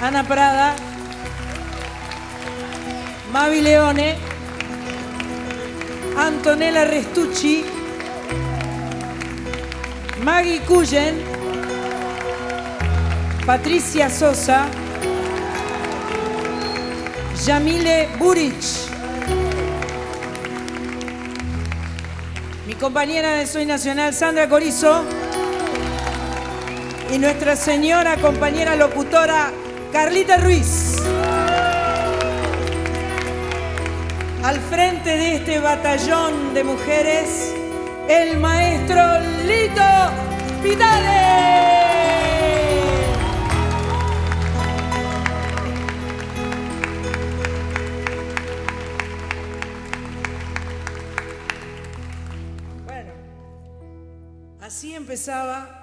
Ana Prada, Mavi Leone, Antonella Restucci, Maggie Cullen, Patricia Sosa, Yamile Burich. Mi compañera de Soy Nacional, Sandra Corizo. Y nuestra señora compañera locutora, Carlita Ruiz. Al frente de este batallón de mujeres, el maestro Lito Vitale. Bueno, así empezaba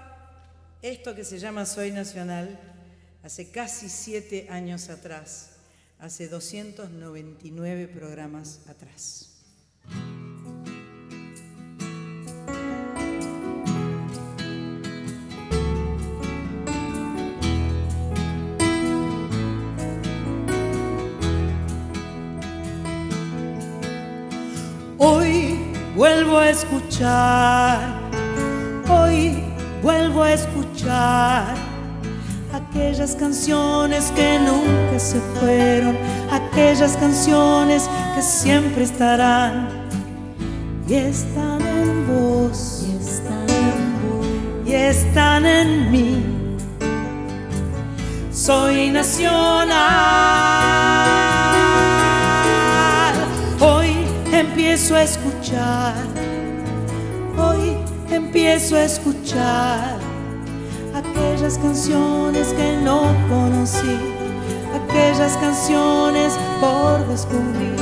esto que se llama Soy Nacional hace casi siete años atrás, hace 299 programas atrás. Hoy vuelvo a escuchar, hoy vuelvo a escuchar aquellas canciones que nunca se fueron, aquellas canciones que siempre estarán y están en vos, y están en vos, y están en mí. Soy nacional. Hoy empiezo a escuchar, empiezo a escuchar aquellas canciones que no conocí, aquellas canciones por descubrir.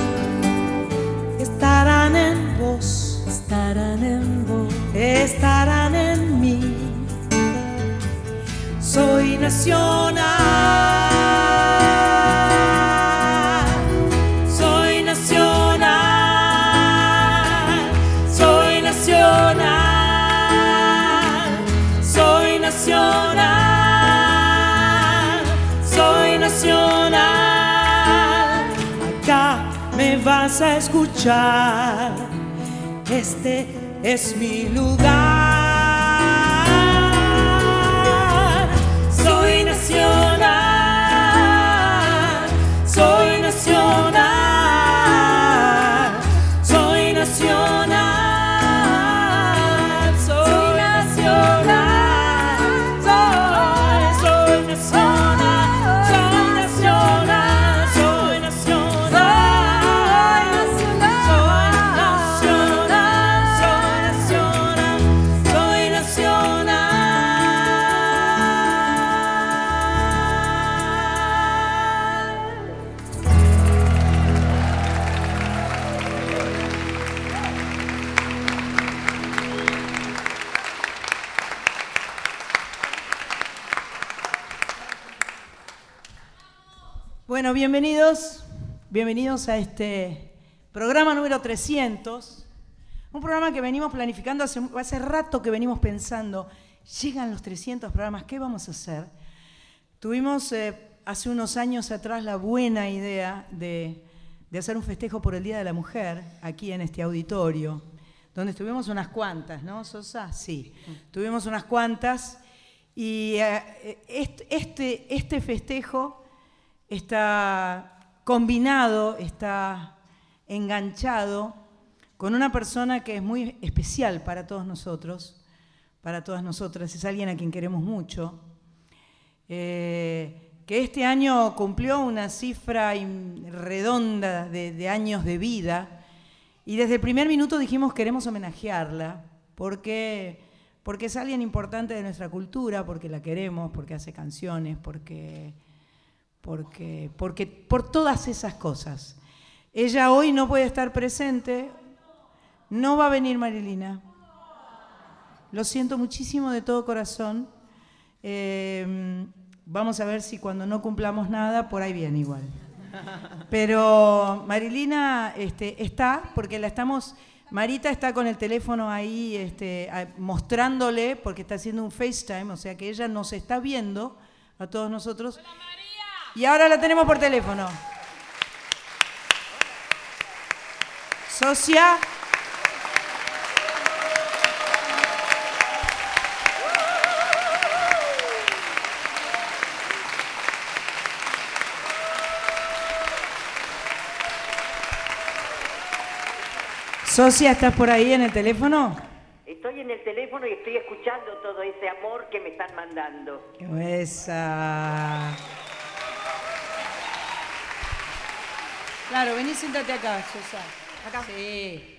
Estarán en vos, estarán en vos, estarán en mí. Soy nacional, a escuchar, este es mi lugar. Soy nacional, soy nacional, Bienvenidos, bienvenidos a este programa número 300, un programa que venimos planificando hace, hace rato que venimos pensando, llegan los 300 programas, ¿qué vamos a hacer? Tuvimos eh, hace unos años atrás la buena idea de, de hacer un festejo por el Día de la Mujer aquí en este auditorio, donde estuvimos unas cuantas, ¿no, Sosa? Sí, tuvimos unas cuantas y eh, este, este, este festejo está combinado, está enganchado con una persona que es muy especial para todos nosotros, para todas nosotras, es alguien a quien queremos mucho, eh, que este año cumplió una cifra redonda de, de años de vida. Y desde el primer minuto dijimos queremos homenajearla porque, porque es alguien importante de nuestra cultura, porque la queremos, porque hace canciones, porque porque, porque por todas esas cosas. Ella hoy no puede estar presente, no va a venir Marilina. Lo siento muchísimo de todo corazón. Eh, vamos a ver si cuando no cumplamos nada, por ahí viene igual. Pero Marilina este, está porque la estamos Marita está con el teléfono ahí este, mostrándole, porque está haciendo un FaceTime, o sea que ella nos está viendo a todos nosotros. Y ahora la tenemos por teléfono. Socia. Socia, ¿estás por ahí en el teléfono? Estoy en el teléfono y estoy escuchando todo ese amor que me están mandando. Esa. Claro, vení, siéntate acá, Sosa. Acá. Sí.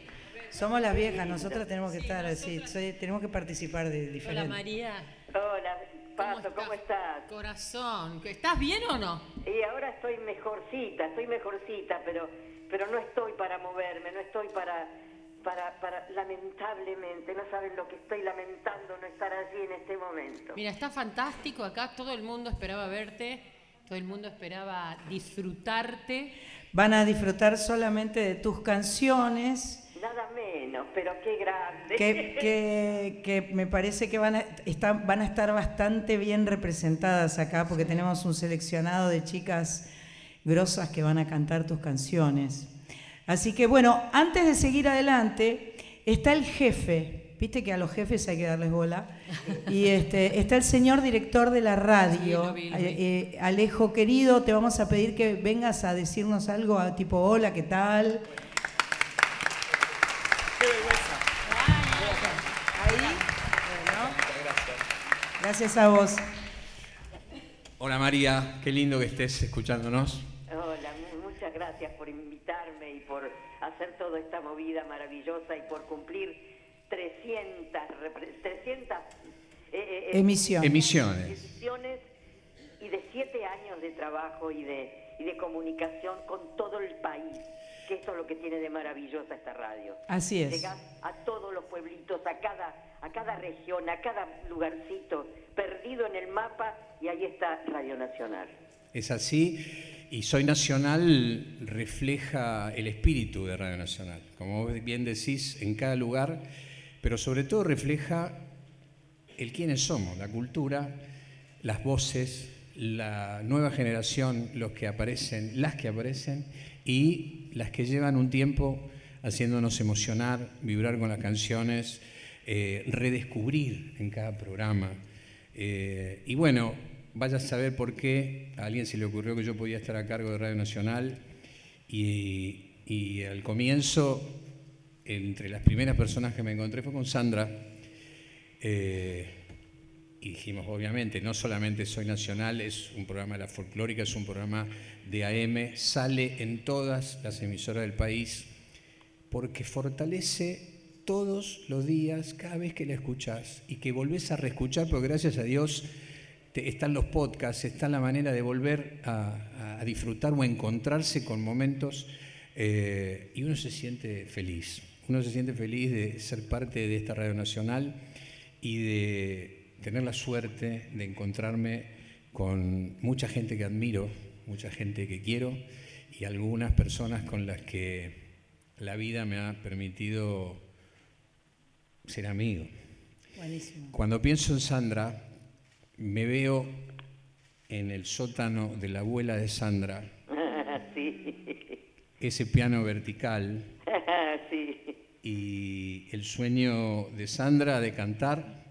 Somos las viejas, nosotras tenemos que estar así, tenemos que participar de diferentes. Hola María. Hola, Pato, ¿cómo estás? Corazón, ¿estás bien o no? Y ahora estoy mejorcita, estoy mejorcita, pero, pero no estoy para moverme, no estoy para para, para, lamentablemente, no saben lo que estoy lamentando no estar allí en este momento. Mira, está fantástico acá, todo el mundo esperaba verte, todo el mundo esperaba disfrutarte. Van a disfrutar solamente de tus canciones. Nada menos, pero qué grande. Que, que, me parece que van a, van a estar bastante bien representadas acá porque tenemos un seleccionado de chicas grosas que van a cantar tus canciones. Así que bueno, antes de seguir adelante, está el jefe, viste que a los jefes hay que darles bola, y este, está el señor director de la radio, eh, eh, Alejo querido, te vamos a pedir que vengas a decirnos algo a tipo hola, ¿qué tal? Gracias a vos. Hola María, qué lindo que estés escuchándonos. Hola, muchas gracias por invitarme y por hacer toda esta movida maravillosa y por cumplir 300, 300 eh, eh, emisiones. emisiones. y de siete años de trabajo y de, y de comunicación con todo el país que esto es lo que tiene de maravillosa esta radio. Así es. Llegar a todos los pueblitos, a cada, a cada región, a cada lugarcito, perdido en el mapa, y ahí está Radio Nacional. Es así. Y Soy Nacional refleja el espíritu de Radio Nacional, como bien decís, en cada lugar, pero sobre todo refleja el quiénes somos, la cultura, las voces, la nueva generación, los que aparecen, las que aparecen y las que llevan un tiempo haciéndonos emocionar, vibrar con las canciones, eh, redescubrir en cada programa. Eh, y bueno, vaya a saber por qué a alguien se le ocurrió que yo podía estar a cargo de Radio Nacional y, al comienzo, entre las primeras personas que me encontré fue con Sandra. Eh, y dijimos, obviamente, no solamente Soy Nacional, es un programa de la folclórica, es un programa de AM, sale en todas las emisoras del país, porque fortalece todos los días, cada vez que la escuchás y que volvés a reescuchar, porque gracias a Dios están los podcasts, está la manera de volver a, disfrutar o a encontrarse con momentos eh, y uno se siente feliz. Uno se siente feliz de ser parte de esta radio nacional y de tener la suerte de encontrarme con mucha gente que admiro, mucha gente que quiero y algunas personas con las que la vida me ha permitido ser amigo. Buenísimo. Cuando pienso en Sandra, me veo en el sótano de la abuela de Sandra. Ese piano vertical. Y el sueño de Sandra de cantar,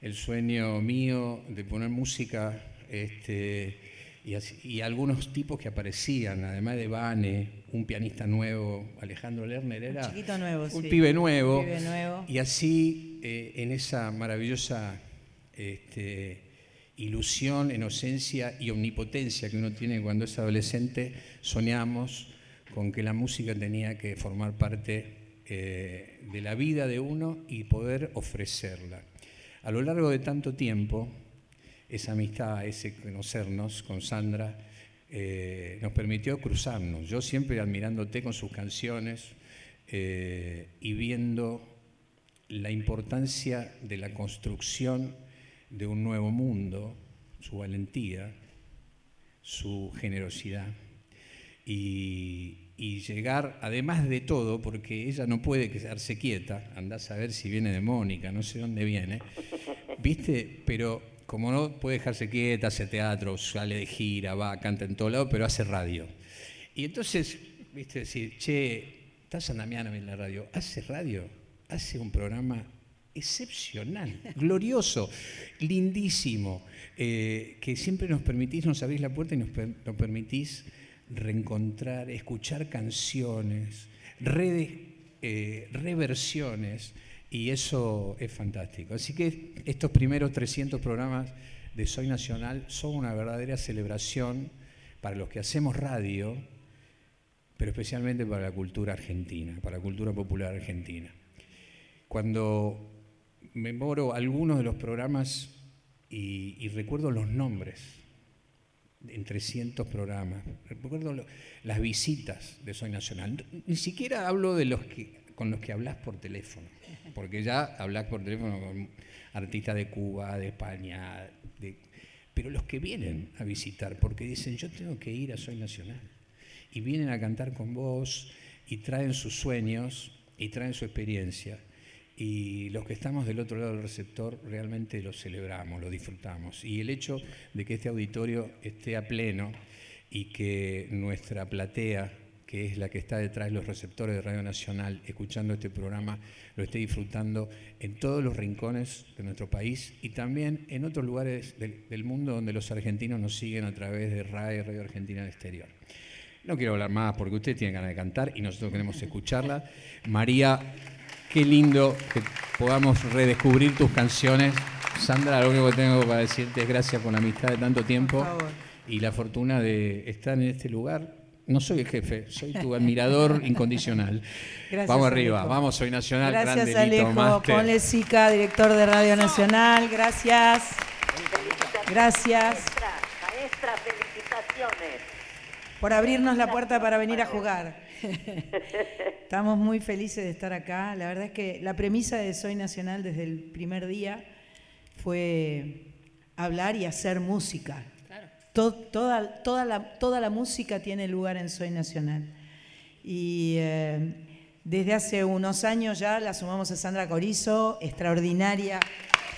el sueño mío de poner música, este, y, algunos tipos que aparecían, además de Vane, un pianista nuevo, Alejandro Lerner era un, pibe nuevo, Y así, eh, en esa maravillosa este, ilusión, inocencia y omnipotencia que uno tiene cuando es adolescente, soñamos con que la música tenía que formar parte eh, de la vida de uno y poder ofrecerla. A lo largo de tanto tiempo, esa amistad, ese conocernos con Sandra, eh, nos permitió cruzarnos. Yo siempre admirándote con sus canciones eh, y viendo la importancia de la construcción de un nuevo mundo, su valentía, su generosidad. Y, y llegar, además de todo, porque ella no puede quedarse quieta, andás a ver si viene de Mónica, no sé dónde viene, ¿viste? Pero como no puede dejarse quieta, hace teatro, sale de gira, va, canta en todo lado, pero hace radio. Y entonces, ¿viste? Decir, che, está San en la radio, hace radio, hace un programa excepcional, glorioso, lindísimo, eh, que siempre nos permitís, nos abrís la puerta y nos, nos permitís reencontrar, escuchar canciones, eh, reversiones, y eso es fantástico. Así que estos primeros 300 programas de Soy Nacional son una verdadera celebración para los que hacemos radio, pero especialmente para la cultura argentina, para la cultura popular argentina. Cuando memoro algunos de los programas y recuerdo los nombres, en 300 programas. Recuerdo las visitas de Soy Nacional. Ni siquiera hablo de los que, con los que hablas por teléfono, porque ya hablas por teléfono con artistas de Cuba, de España, pero los que vienen a visitar, porque dicen, yo tengo que ir a Soy Nacional. Y vienen a cantar con vos y traen sus sueños y traen su experiencia y los que estamos del otro lado del receptor realmente lo celebramos, lo disfrutamos. Y el hecho de que este auditorio esté a pleno y que nuestra platea, que es la que está detrás de los receptores de Radio Nacional, escuchando este programa, lo esté disfrutando en todos los rincones de nuestro país y también en otros lugares del, mundo donde los argentinos nos siguen a través de RAE, Radio Argentina del Exterior. No quiero hablar más porque usted tiene ganas de cantar y nosotros queremos escucharla. María Qué lindo que podamos redescubrir tus canciones. Sandra, lo único que tengo para decirte es gracias por la amistad de tanto tiempo y la fortuna de estar en este lugar. No soy el jefe, soy tu admirador incondicional. Gracias, vamos arriba, vamos, soy Nacional. Gracias, Alejo. Ponle Sica, director de Radio Nacional. Gracias. Gracias. Maestra, felicitaciones. Por abrirnos la puerta para venir a jugar. Estamos muy felices de estar acá. La verdad es que la premisa de Soy Nacional desde el primer día fue hablar y hacer música. toda, toda, la, toda, la, música tiene lugar en Soy Nacional. Y eh, desde hace unos años ya la sumamos a Sandra Corizo, extraordinaria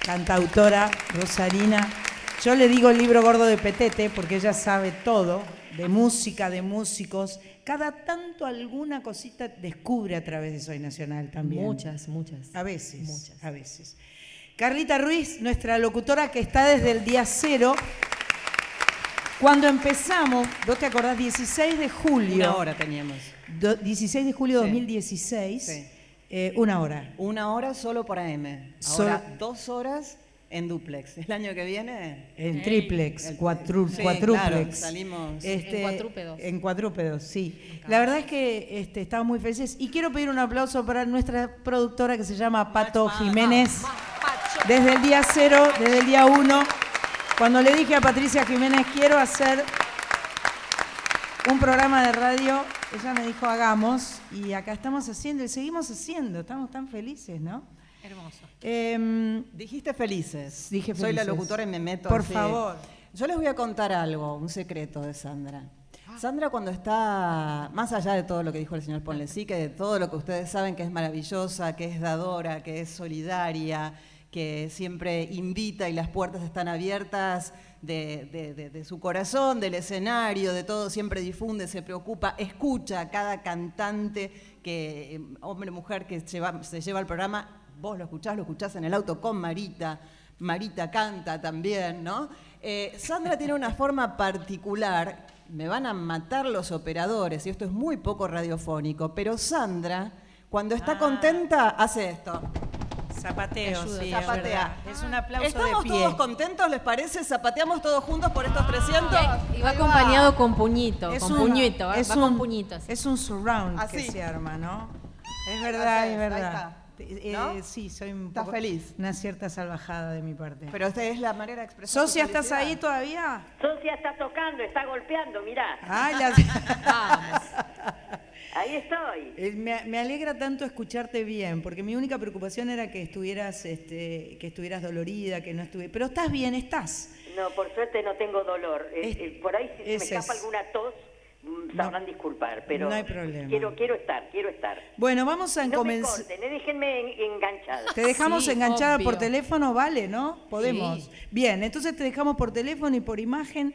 cantautora rosarina. Yo le digo el libro gordo de Petete porque ella sabe todo de música, de músicos cada tanto alguna cosita descubre a través de Soy Nacional también. Muchas, muchas. A veces, muchas. a veces. Carlita Ruiz, nuestra locutora que está desde el día cero. Cuando empezamos, ¿vos te acordás? 16 de julio. Una hora teníamos. 16 de julio de 2016. Sí. Eh, una hora. Una hora solo para M. Ahora dos horas en duplex. El año que viene. En triplex, cuatruplex. salimos este, en cuadrúpedos. En cuadrúpedos, sí. La verdad es que este, estamos muy felices. Y quiero pedir un aplauso para nuestra productora que se llama Pato Jiménez. Desde el día cero, desde el día uno, cuando le dije a Patricia Jiménez, quiero hacer un programa de radio, ella me dijo, hagamos. Y acá estamos haciendo y seguimos haciendo. Estamos tan felices, ¿no? Hermoso. Em, dijiste felices. Dije Soy la locutora y me meto. Por favor. Yo les voy a contar algo, un secreto de Sandra. Ah. Sandra cuando está, más allá de todo lo que dijo el señor Ponlecí, que de todo lo que ustedes saben que es maravillosa, que es dadora, que es solidaria, que siempre invita y las puertas están abiertas de, de, su corazón, del escenario, de todo, siempre difunde, se preocupa, escucha a cada cantante, que, hombre o mujer que se lleva el programa, vos lo escuchás, lo escuchás en el auto con Marita, Marita canta también, ¿no? Eh, Sandra tiene una forma particular, me van a matar los operadores, y esto es muy poco radiofónico, pero Sandra, cuando está ah. contenta, hace esto. Zapateo, sí, zapatea. Es, un aplauso ¿Estamos de todos contentos, les parece? ¿Zapateamos todos juntos por estos 300? Y va acompañado con puñito, con puñito, es un, puñitos. Es un surround que se arma, ¿no? Es verdad, es verdad. Eh, sí, soy un feliz? una cierta salvajada de mi parte. Pero esta es la manera de expresar. Socia, ¿estás ahí todavía? Socia está tocando, está golpeando, mirá. Ahí estoy. Eh, me, alegra tanto escucharte bien, porque mi única preocupación era que estuvieras, este, que estuvieras dolorida, que no estuve. Pero estás bien, estás. No, por suerte no tengo dolor. Eh, por ahí si me escapa alguna tos, mm, sabrán disculpar, pero no hay problema. quiero quiero estar, quiero estar. Bueno, vamos a No me comenzar. corten, eh, déjenme en- enganchada. Te dejamos Sí, enganchada por teléfono, ¿vale? ¿No? Podemos. Sí. Bien, entonces te dejamos por teléfono y por imagen.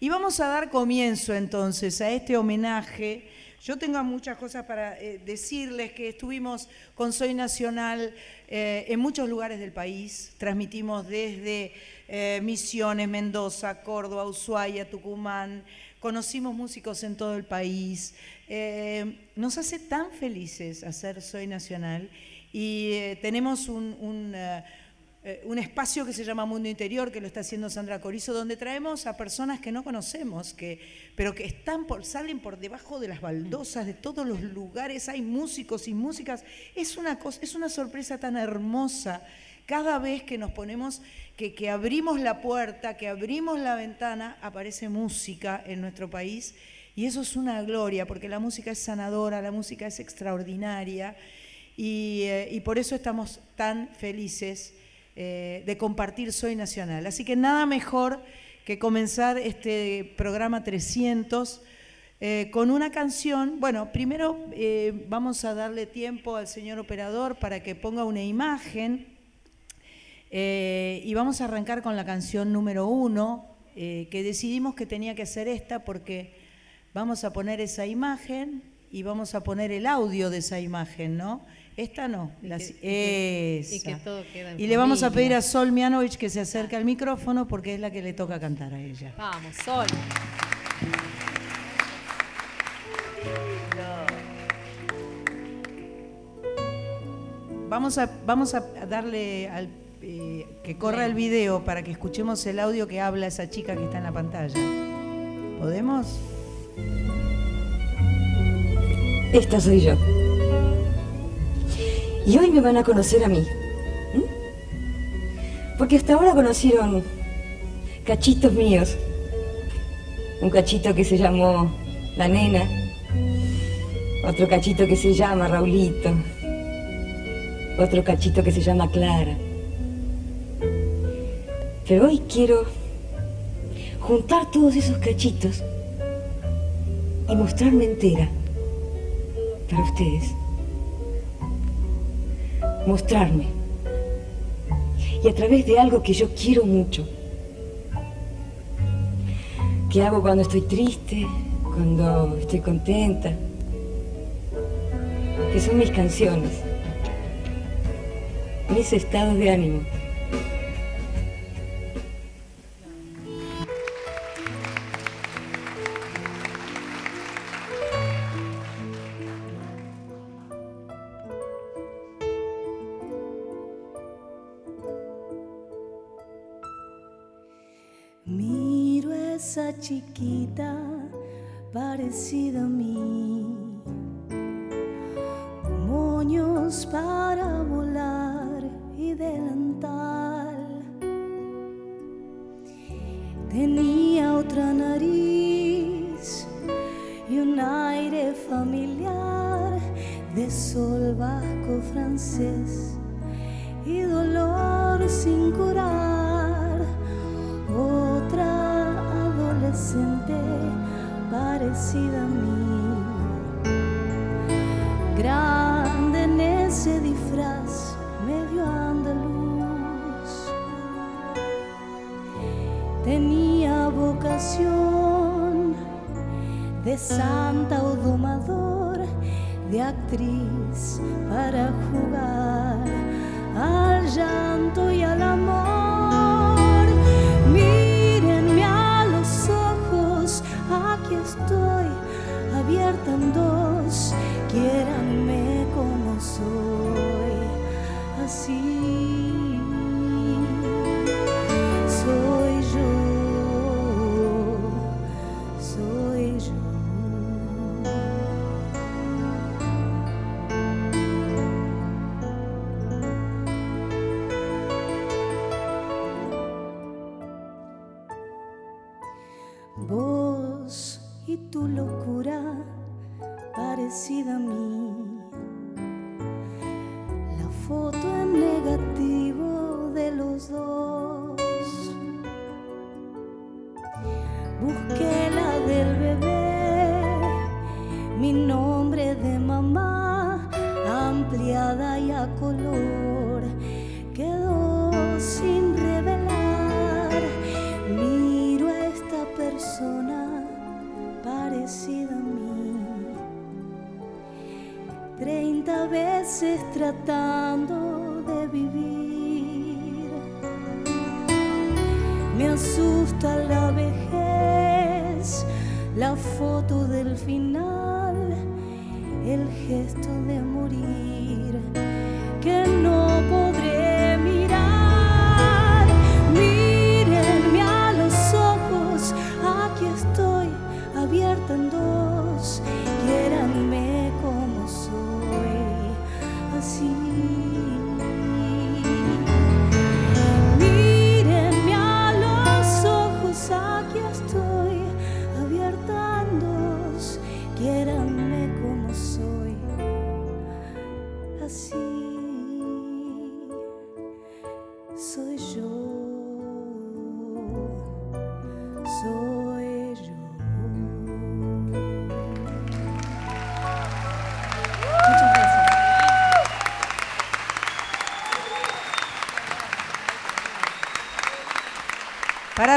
Y vamos a dar comienzo entonces a este homenaje. Yo tengo muchas cosas para eh, decirles que estuvimos con Soy Nacional eh, en muchos lugares del país. Transmitimos desde eh, Misiones, Mendoza, Córdoba, Ushuaia, Tucumán. Conocimos músicos en todo el país. Eh, nos hace tan felices hacer Soy Nacional y eh, tenemos un, eh, un espacio que se llama Mundo Interior, que lo está haciendo Sandra Corizo, donde traemos a personas que no conocemos, que, pero que salen por debajo de las baldosas de todos los lugares, hay músicos y músicas. Es una, cosa, es una sorpresa tan hermosa cada vez que nos ponemos, que, que abrimos la puerta, que abrimos la ventana, aparece música en nuestro país. Y eso es una gloria, porque la música es sanadora, la música es extraordinaria. Y, eh, por eso estamos tan felices eh, de compartir Soy Nacional. Así que nada mejor que comenzar este programa 300 eh, con una canción. Bueno, primero vamos a darle tiempo al señor operador para que ponga una imagen. Eh, y vamos a arrancar con la canción número uno, eh, que decidimos que tenía que ser esta porque vamos a poner esa imagen y vamos a poner el audio de esa imagen, ¿no? Esta no, y que- esa. y que todo queda en Y le vamos a pedir a Sol Mianovich que se acerque al micrófono porque es la que le toca cantar a ella. Vamos, Sol. Vamos a, vamos a darle al, eh, que corra el video para que escuchemos el audio que habla esa chica que está en la pantalla. ¿Podemos? Esta soy yo. Y hoy me van a conocer a mí. Porque hasta ahora conocieron cachitos míos. Un cachito que se llamó La Nena. Otro cachito que se llama Raulito. Otro cachito que se llama Clara. Pero hoy quiero juntar todos esos cachitos y mostrarme entera para ustedes. Mostrarme. Y a través de algo que yo quiero mucho. Que hago cuando estoy triste, cuando estoy contenta. Que son mis canciones. Mis estados de ánimo. Chiquita parecida a mí, moños para volar y delantal. Tenía otra nariz y un aire familiar de sol vasco francés y dolor sin curar. Parecida a mí, grande en ese disfraz medio andaluz. Tenía vocación de santa o domador, de actriz para jugar al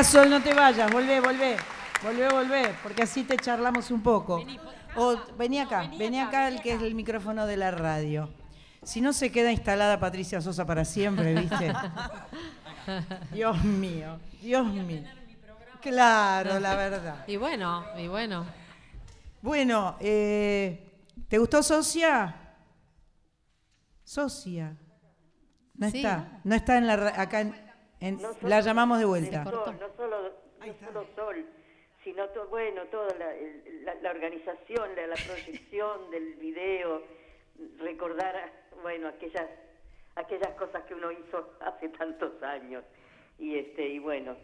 Pará, Sol, no te vayas, volvé, volvé. Volvé, volvé, porque así te charlamos un poco. O vení acá, vení acá el que es el micrófono de la radio. Si no se queda instalada Patricia Sosa para siempre, ¿viste? Dios mío, Dios mío. Claro, la verdad. Y bueno, y bueno. Bueno, eh, ¿te gustó Socia? Socia. No Sí. está, no está en la acá en, en- No solo- la llamamos de vuelta. No, no solo, no solo Sol, sino to- bueno, toda la, el- la- la organización, la, la proyección del video, recordar, bueno, aquellas, aquellas cosas que uno hizo hace tantos años. Y este, y bueno,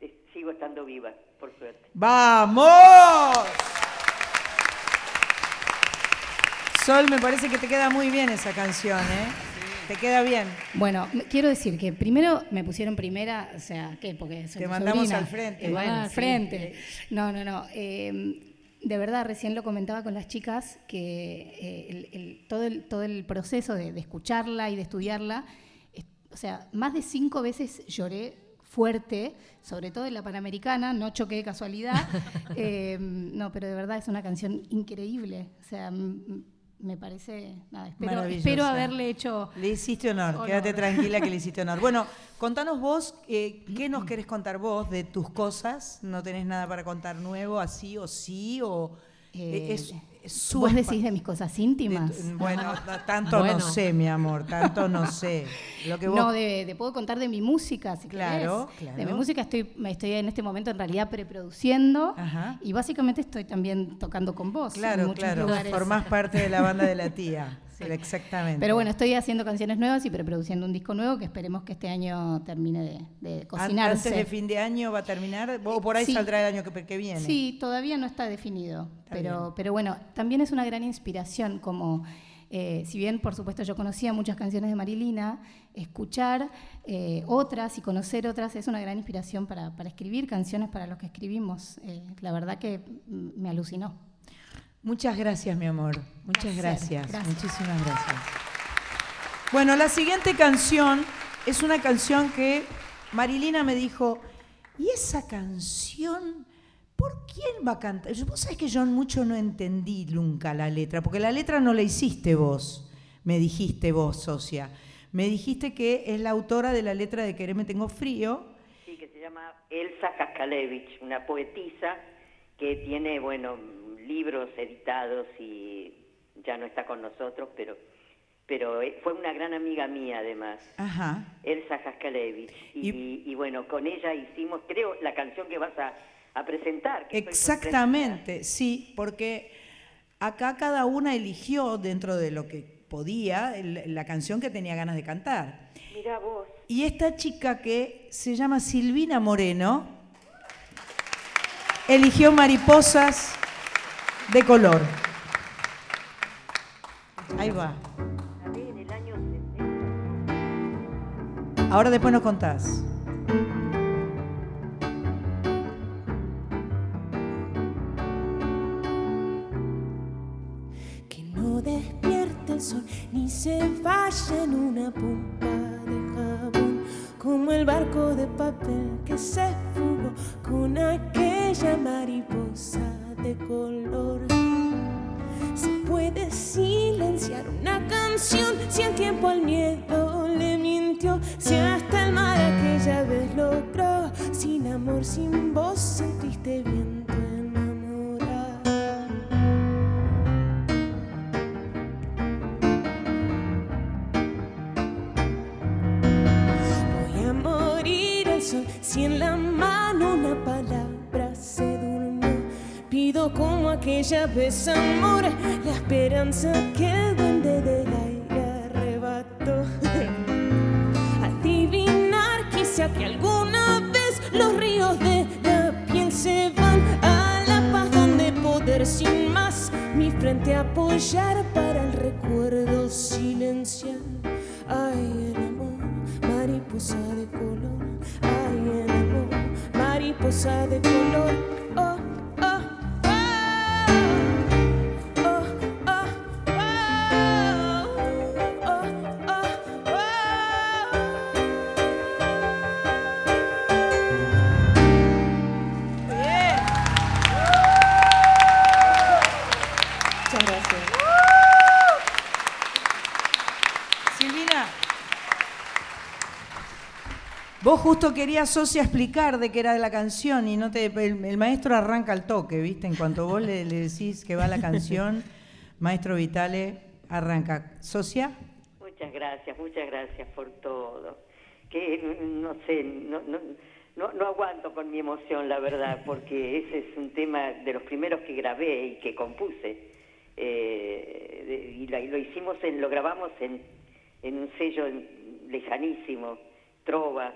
eh, sigo estando viva, por suerte. ¡Vamos! Sol, me parece que te queda muy bien esa canción, ¿eh? Te queda bien. Bueno, quiero decir que primero me pusieron primera, o sea, ¿qué? Porque soy Te mandamos sobrina. al frente. Te mandan Bueno, al sí. frente. No, no, no. eh, de verdad, recién lo comentaba con las chicas, que eh, el- el- todo, el, todo el proceso de, de escucharla y de estudiarla, es- o sea, más de cinco veces lloré fuerte, sobre todo en la Panamericana, no choqué de casualidad. Eh, no, pero de verdad es una canción increíble. O sea, me parece, nada, espero, haberle hecho... Le hiciste honor, Honor. quédate tranquila que le hiciste honor. Bueno, contanos vos, eh, ¿qué nos querés contar vos de tus cosas? ¿No tenés nada para contar nuevo, así o sí? O, Eh, es, es su ¿Vos decís de mis cosas íntimas? tu- bueno, no, tanto Bueno. no sé, mi amor, tanto no sé. Lo que vos No, de, de- puedo contar de mi música, si Claro, querés. claro. De mi música estoy, me estoy en este momento en realidad preproduciendo Ajá. y básicamente estoy también tocando con vos. Claro, claro, lugares. formás parte de la banda de la tía. Exactamente. Pero bueno, estoy haciendo canciones nuevas y preproduciendo un disco nuevo que esperemos que este año termine de, de cocinarse. Antes de fin de año va a terminar, o por ahí Sí. saldrá el año que, que viene. Sí, todavía no está definido, Está pero, bien. pero bueno, también es una gran inspiración como, eh, si bien por supuesto yo conocía muchas canciones de Marilina, escuchar eh, otras y conocer otras es una gran inspiración para, para escribir canciones para los que escribimos. Eh, la verdad que me alucinó. Muchas gracias, mi amor. Muchas gracias. gracias. Muchísimas gracias. Bueno, la siguiente canción es una canción que Marilina me dijo, ¿y esa canción por quién va a cantar? Vos sabés que yo mucho no entendí nunca la letra, porque la letra no la hiciste vos, me dijiste vos, socia. Me dijiste que es la autora de la letra de Quereme Tengo Frío. Sí, que se llama Elsa Kaskalevich, una poetisa que tiene, bueno, libros editados y ya no está con nosotros, pero, pero eh, fue una gran amiga mía además. Ajá. Elsa Kaskalevich. Y, Y- y bueno, con ella hicimos, creo, la canción que vas a, a presentar. que Exactamente, sí, porque acá cada una eligió dentro de lo que podía el- la canción que tenía ganas de cantar. Mirá vos. Y esta chica que se llama Silvina Moreno eligió mariposas de color. Ahí va. La ve en el año 60. Ahora después nos contás. Que no despierte el sol ni se vaya en una pompa de jabón, como el barco de papel que se fugó con aquella mariposa de color. Se puede silenciar una canción si el tiempo al miedo le mintió. Si hasta el mar aquella vez logró, sin amor, sin voz, sentiste viento enamorar. Voy a morir al sol si en la mano una palabra. Pido como aquella vez amor, la esperanza que el duende del aire arrebató. Adivinar quizá que alguna vez los ríos de la piel se van a la paz donde poder sin más mi frente apoyar para el recuerdo silenciar. Ay, el amor, mariposa de color. Ay, el amor, mariposa de color. Querías, Socia, explicar de qué era la canción y no te, el, el maestro arranca al toque, ¿viste? En cuanto vos le, decís que va la canción, maestro Vitale arranca. ¿Socia? Muchas gracias, muchas gracias por todo. Que no sé, no, aguanto con mi emoción, la verdad, porque ese es un tema de los primeros que grabé y que compuse. Eh, de- y, la- y lo hicimos, en, lo grabamos en un sello lejanísimo, Trova.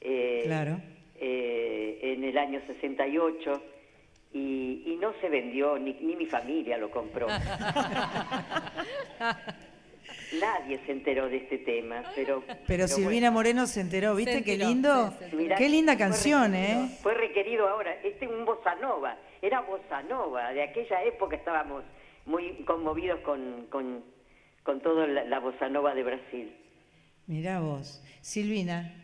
Eh, Claro. eh, en el año 68 y, y no se vendió, ni, ni mi familia lo compró. Nadie se enteró de este tema, pero... Pero Silvina Moreno se enteró, ¿viste Se qué lindo? sí, se Mirá, Qué linda fue canción, requerido- ¿eh? Fue requerido ahora, este es un bossa nova, era bossa nova, de aquella época estábamos muy conmovidos con, con, con toda la, la bossa nova de Brasil. Mirá vos. Silvina,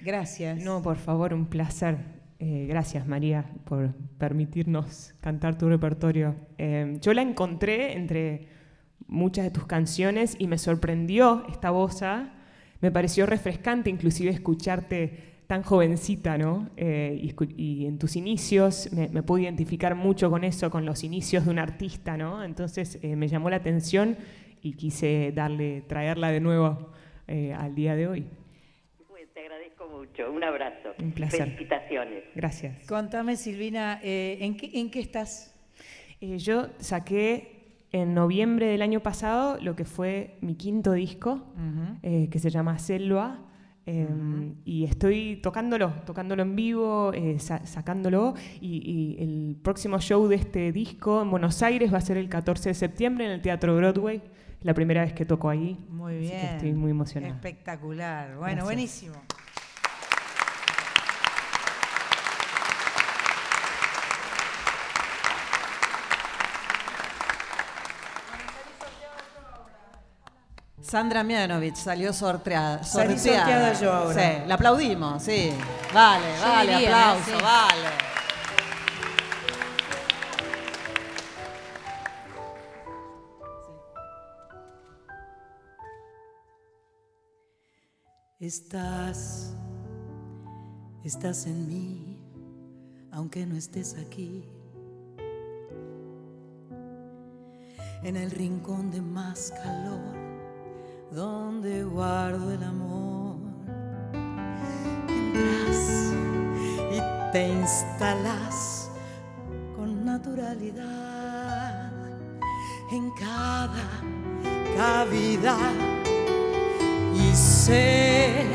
gracias. No, por favor, un placer. Eh, gracias, María, por permitirnos cantar tu repertorio. Eh, yo la encontré entre muchas de tus canciones y me sorprendió esta bosa. Me pareció refrescante inclusive escucharte tan jovencita, ¿no? Eh, y, en tus inicios me, me pude identificar mucho con eso, con los inicios de un artista, ¿no? Entonces eh, me llamó la atención y quise darle, traerla de nuevo al día de hoy. Mucho, un abrazo. Un placer. Felicitaciones. Gracias. Contame, Silvina, eh, ¿en, qué, ¿en qué estás? Eh, yo saqué en noviembre del año pasado lo que fue mi quinto disco, eh, que se llama Selva, eh, y estoy tocándolo, tocándolo en vivo, eh, sa- sacándolo, y, y el próximo show de este disco en Buenos Aires va a ser el 14 de septiembre en el Teatro Broadway, la primera vez que toco ahí. Muy así bien. que estoy muy emocionada. Espectacular. Bueno, Gracias. buenísimo. Sandra Mianovich salió sorteada. Salí sorteada. sorteada yo ahora. Sí, la aplaudimos, sí. Vale, Yo vale, diría, aplauso, sí. vale. Estás, estás en mí, aunque no estés aquí. En el rincón de más calor, donde guardo el amor. Entras y te instalas con naturalidad en cada cavidad y sé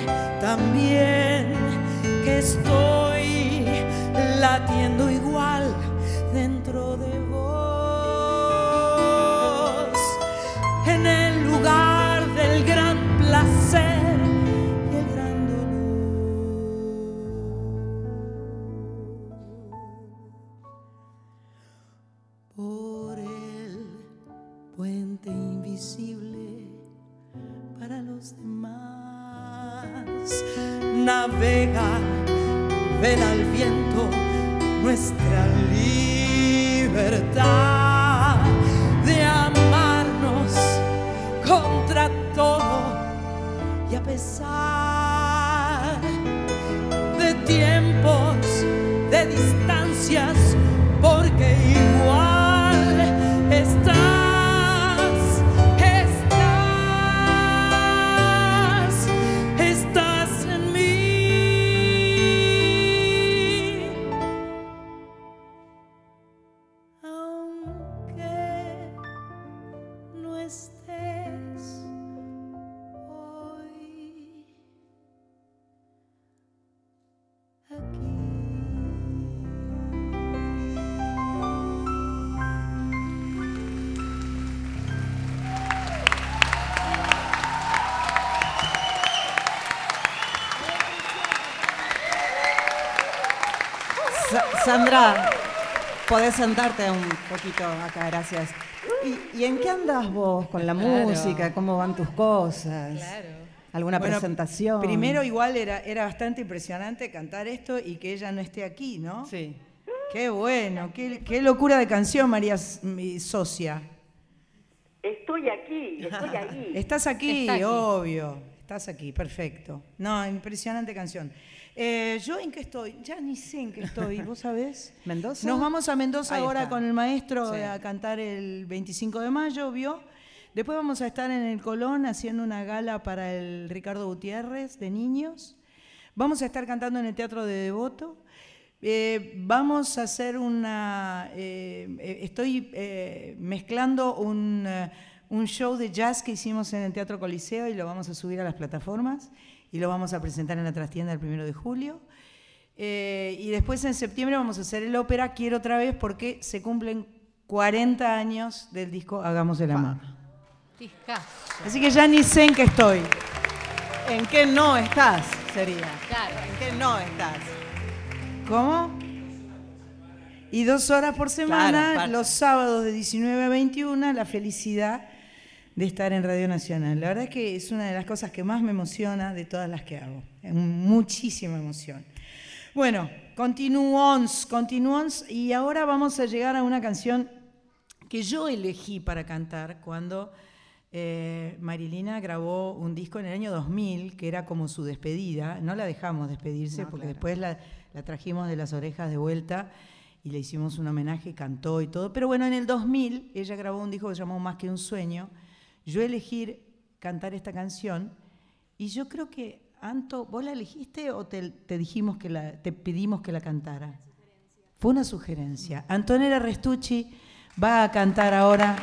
también que estoy latiendo igual navega, vela al viento nuestra libertad de amarnos contra todo y a pesar de tiempos, de distancias podés sentarte un poquito acá, gracias. ¿Y, y en qué andas vos con la Claro. música? ¿Cómo van tus cosas? ¿Alguna Bueno, presentación? Primero igual era, era bastante impresionante cantar esto y que ella no esté aquí, ¿no? Sí. Qué bueno, qué, qué locura de canción, María mi socia. Estoy aquí, estoy ahí. Estás aquí, Está aquí. obvio. Estás aquí, perfecto. No, impresionante canción. Eh, ¿Yo en qué estoy? Ya ni sé en qué estoy, ¿vos sabés? ¿Mendoza? Nos vamos a Mendoza Ahí ahora está. con el maestro Sí. a cantar el 25 de mayo, ¿vio? Después vamos a estar en el Colón haciendo una gala para el Ricardo Gutiérrez de niños. Vamos a estar cantando en el Teatro de Devoto. Eh, vamos a hacer una... eh, estoy mezclando un, un show de jazz que hicimos en el Teatro Coliseo y lo vamos a subir a las plataformas y lo vamos a presentar en la trastienda el primero de julio. Eh, y después en septiembre vamos a hacer el ópera Quiero otra vez porque se cumplen 40 años del disco Hagamos el amor. Así que ya ni sé en qué estoy. ¿En qué no estás? Sería. Claro. ¿En qué no estás? ¿Cómo? Y dos horas por semana, Claro, los sábados de 19 a 21, la felicidad de estar en Radio Nacional. La verdad es que es una de las cosas que más me emociona de todas las que hago. Muchísima emoción. Bueno, continuamos, continuamos. Y ahora vamos a llegar a una canción que yo elegí para cantar cuando eh, Marilina grabó un disco en el año 2000, que era como su despedida. No la dejamos despedirse No, porque claro. después la, la trajimos de las orejas de vuelta y le hicimos un homenaje, cantó y todo. Pero bueno, en el 2000 ella grabó un disco que se llamó Más que un sueño. Yo elegí cantar esta canción y yo creo que, Anto, ¿vos la elegiste o te, te dijimos que la, te pedimos que la cantara? Fue una sugerencia. Antonella Restucci va a cantar ahora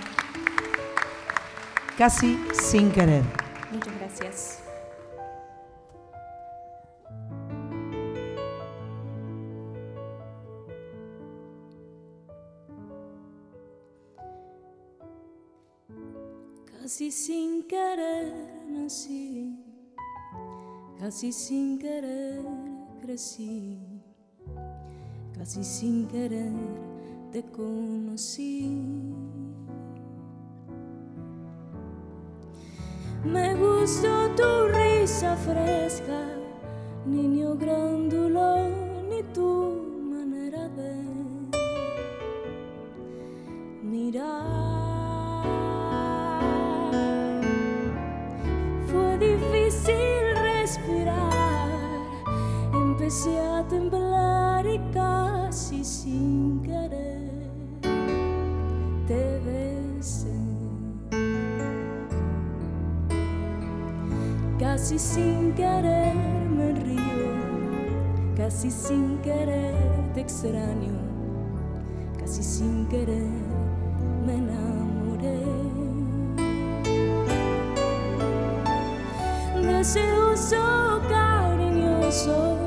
casi sin querer. Muchas gracias. Casi sin querer nací, casi sin querer crecí, casi sin querer te conocí. Me gustó tu risa fresca, niño grandulón, y tu manera de mirar. Empecé a temblar y casi sin querer te besé. Casi sin querer me río, casi sin querer te extraño, casi sin querer me enamoré. Deseoso, cariñoso,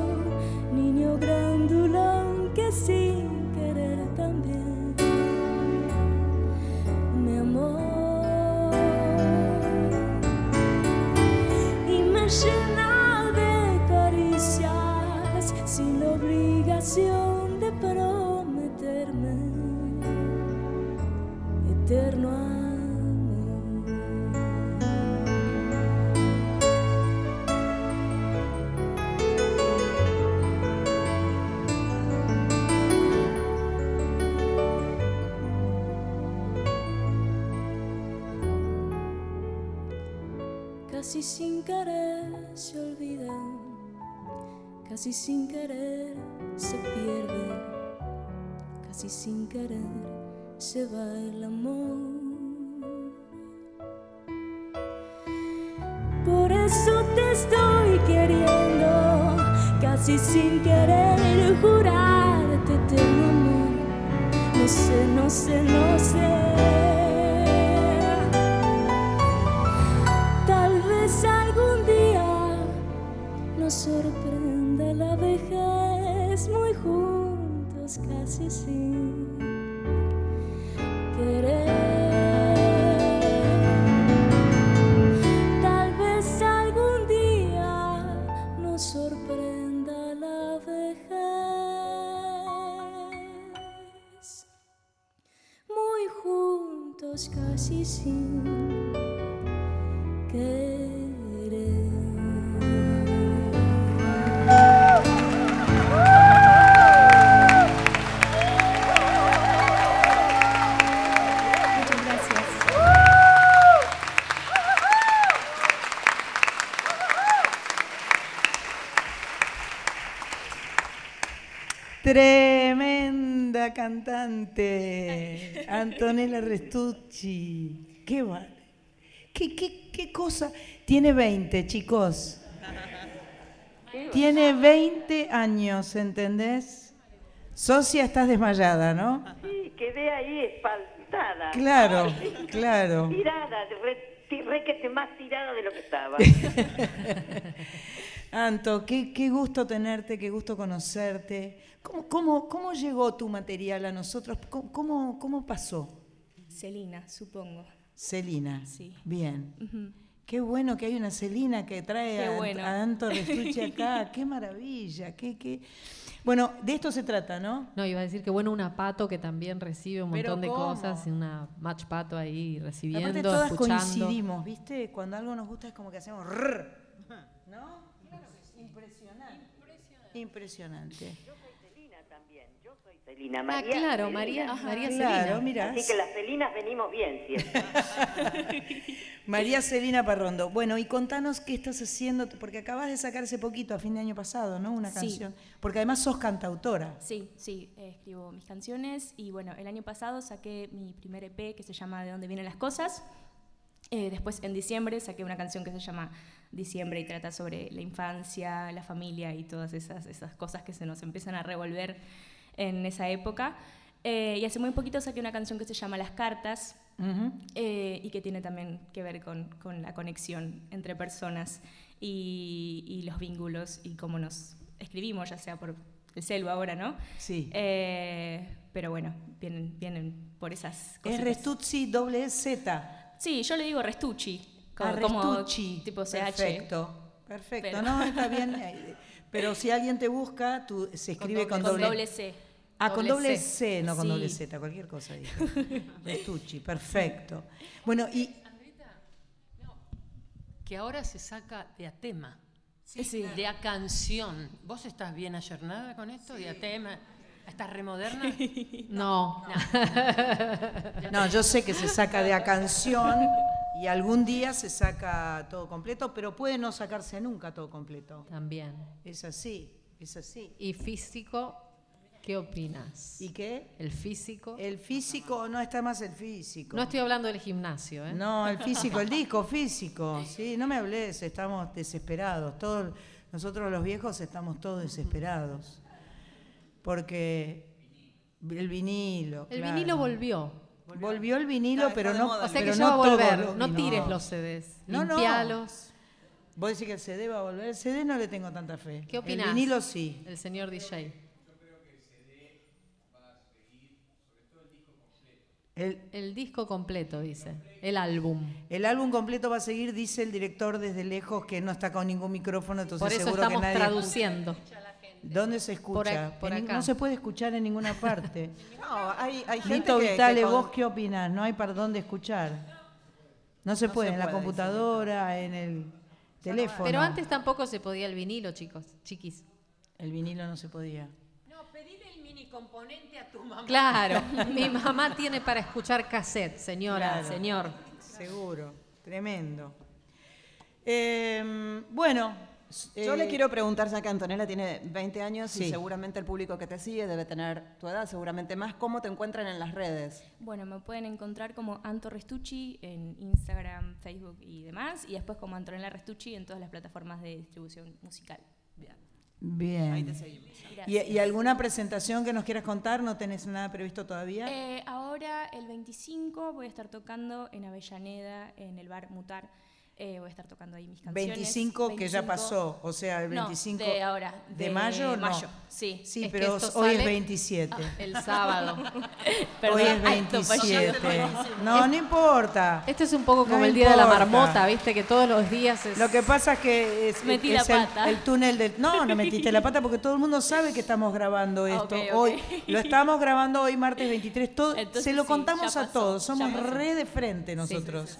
casi sin querer se pierde, casi sin querer se va el amor. Por eso te estoy queriendo, casi sin querer jurarte eterno amor. No sé, no sé, no sé. Tal vez algún día nos sorprenda la vejez muy juntos, casi sin querer. Tal vez algún día nos sorprenda la vejez muy juntos, casi sin cantante, Antonella Restucci. Qué, va- qué, qué, qué cosa. Tiene 20, chicos. Tiene 20 años, ¿entendés? Socia, estás desmayada, ¿no? Sí, quedé ahí espantada. Claro, claro. Tirada, re, re que te más tirada de lo que estaba. Anto, qué, qué gusto tenerte, qué gusto conocerte. ¿Cómo, cómo, cómo llegó tu material a nosotros? ¿Cómo, cómo, cómo pasó? Celina, supongo. Celina. Sí. Bien. Qué bueno que hay una Celina que trae Qué a, bueno. a Anto Restucci acá. Qué maravilla. Qué, qué... Bueno, de esto se trata, ¿no? No, iba a decir que bueno una pato que también recibe un montón de cosas, y una match pato ahí recibiendo, Aparte todas escuchando. coincidimos, ¿viste? Cuando algo nos gusta es como que hacemos rrr, ¿no? Impresionante. Impresionante. Celina, Ah, María. claro, Celina. María- Ajá. María Claro. Así que las Celinas venimos bien siempre. María Celina Parrondo. Bueno, y contanos qué estás haciendo, porque acabas de sacar hace poquito, a fin de año pasado, ¿no? Una Sí. canción. Porque además sos cantautora. Sí, sí, eh, escribo mis canciones y bueno, el año pasado saqué mi primer EP que se llama De dónde vienen las cosas. Eh, después en diciembre saqué una canción que se llama Diciembre y trata sobre la infancia, la familia y todas esas, esas cosas que se nos empiezan a revolver en esa época. Eh, y hace muy poquito saqué una canción que se llama Las Cartas, Ujú. eh, y que tiene también que ver con, con la conexión entre personas y, y los vínculos y cómo nos escribimos, ya sea por el celu ahora, ¿no? Sí. Eh, pero bueno, vienen, vienen por esas cosas. Es Restuzzi doble Z. Sí, yo le digo Restucci. Co- como Restucci. tipo CH. Perfecto. Perfecto. Pero- No, está bien. eh, Pero si alguien te busca, tú, se escribe con, Con doble, doble C. Ah, con Doble doble C. C, no con Sí. doble Z, cualquier cosa. Restucci, perfecto. Bueno, y Que ahora se saca de a tema. Sí. De a canción. ¿Vos estás bien ayornada con esto? De a tema. ¿Estás remoderna? No. No, yo sé que se saca de a canción y algún día se saca todo completo, pero puede no sacarse nunca todo completo. También. Es así, es así. ¿Y físico? ¿Qué opinas? ¿Y qué? ¿El físico? El físico, no está más el físico. No estoy hablando del gimnasio, ¿eh? No, el físico, el disco físico. Sí, no me hables, estamos desesperados. Todos, nosotros los viejos estamos todos desesperados. Porque el vinilo. El claro. vinilo volvió. Volvió el vinilo, pero no. O sea que ya no va a volver. los No tires los CDs. No, no. Limpialos. Vos decís que el CD va a volver. El CD no le tengo tanta fe. ¿Qué opinás? El vinilo sí. El señor DJ. El, El disco completo, dice. El álbum. el álbum completo va a seguir, dice el director desde lejos, que no está con ningún micrófono, entonces Por eso seguro estamos que nadie traduciendo. ¿Dónde se escucha? Por ac- por En- acá. No se puede escuchar en ninguna parte. No, hay, hay gente Lito que, Vitale, que con- ¿vos qué opinás? No hay para dónde escuchar. No se No puede, se en la puede, computadora, en el teléfono. Pero antes tampoco se podía el vinilo, chicos, chiquis. El vinilo no se podía. No, pedile el mini componente a tu mamá. Claro, mi mamá tiene para escuchar cassette, señora, Claro. señor. Seguro, tremendo. Eh, bueno. Yo eh, le quiero preguntar, ya que Antonella tiene 20 años Sí. y seguramente el público que te sigue debe tener tu edad, seguramente más, ¿cómo te encuentran en las redes? Bueno, me pueden encontrar como Anto Restucci en Instagram, Facebook y demás, y después como Antonella Restucci en todas las plataformas de distribución musical. Bien. Ahí te seguimos. ¿Y, Gracias. y alguna presentación que nos quieras contar? ¿No tenés nada previsto todavía? Eh, ahora, el 25, voy a estar tocando en Avellaneda, en el bar Mutar. Eh, voy a estar tocando ahí mis canciones. 25 que ya 25 pasó, o sea, el No, 25 de ahora. de mayo, no. mayo, sí. Sí, Es pero hoy es sale 27. El sábado. Hoy es Alto, 27. payasito. No, no importa. Esto es un poco como No el día de la marmota, viste que todos los días es. Lo que pasa es que es, Metí es la el- pata. El, túnel del... No, no metiste la pata porque todo el mundo sabe que estamos grabando esto. Hoy Lo estamos grabando hoy martes 23. Todo, Entonces se lo sí, contamos a todos. Somos re de frente nosotros.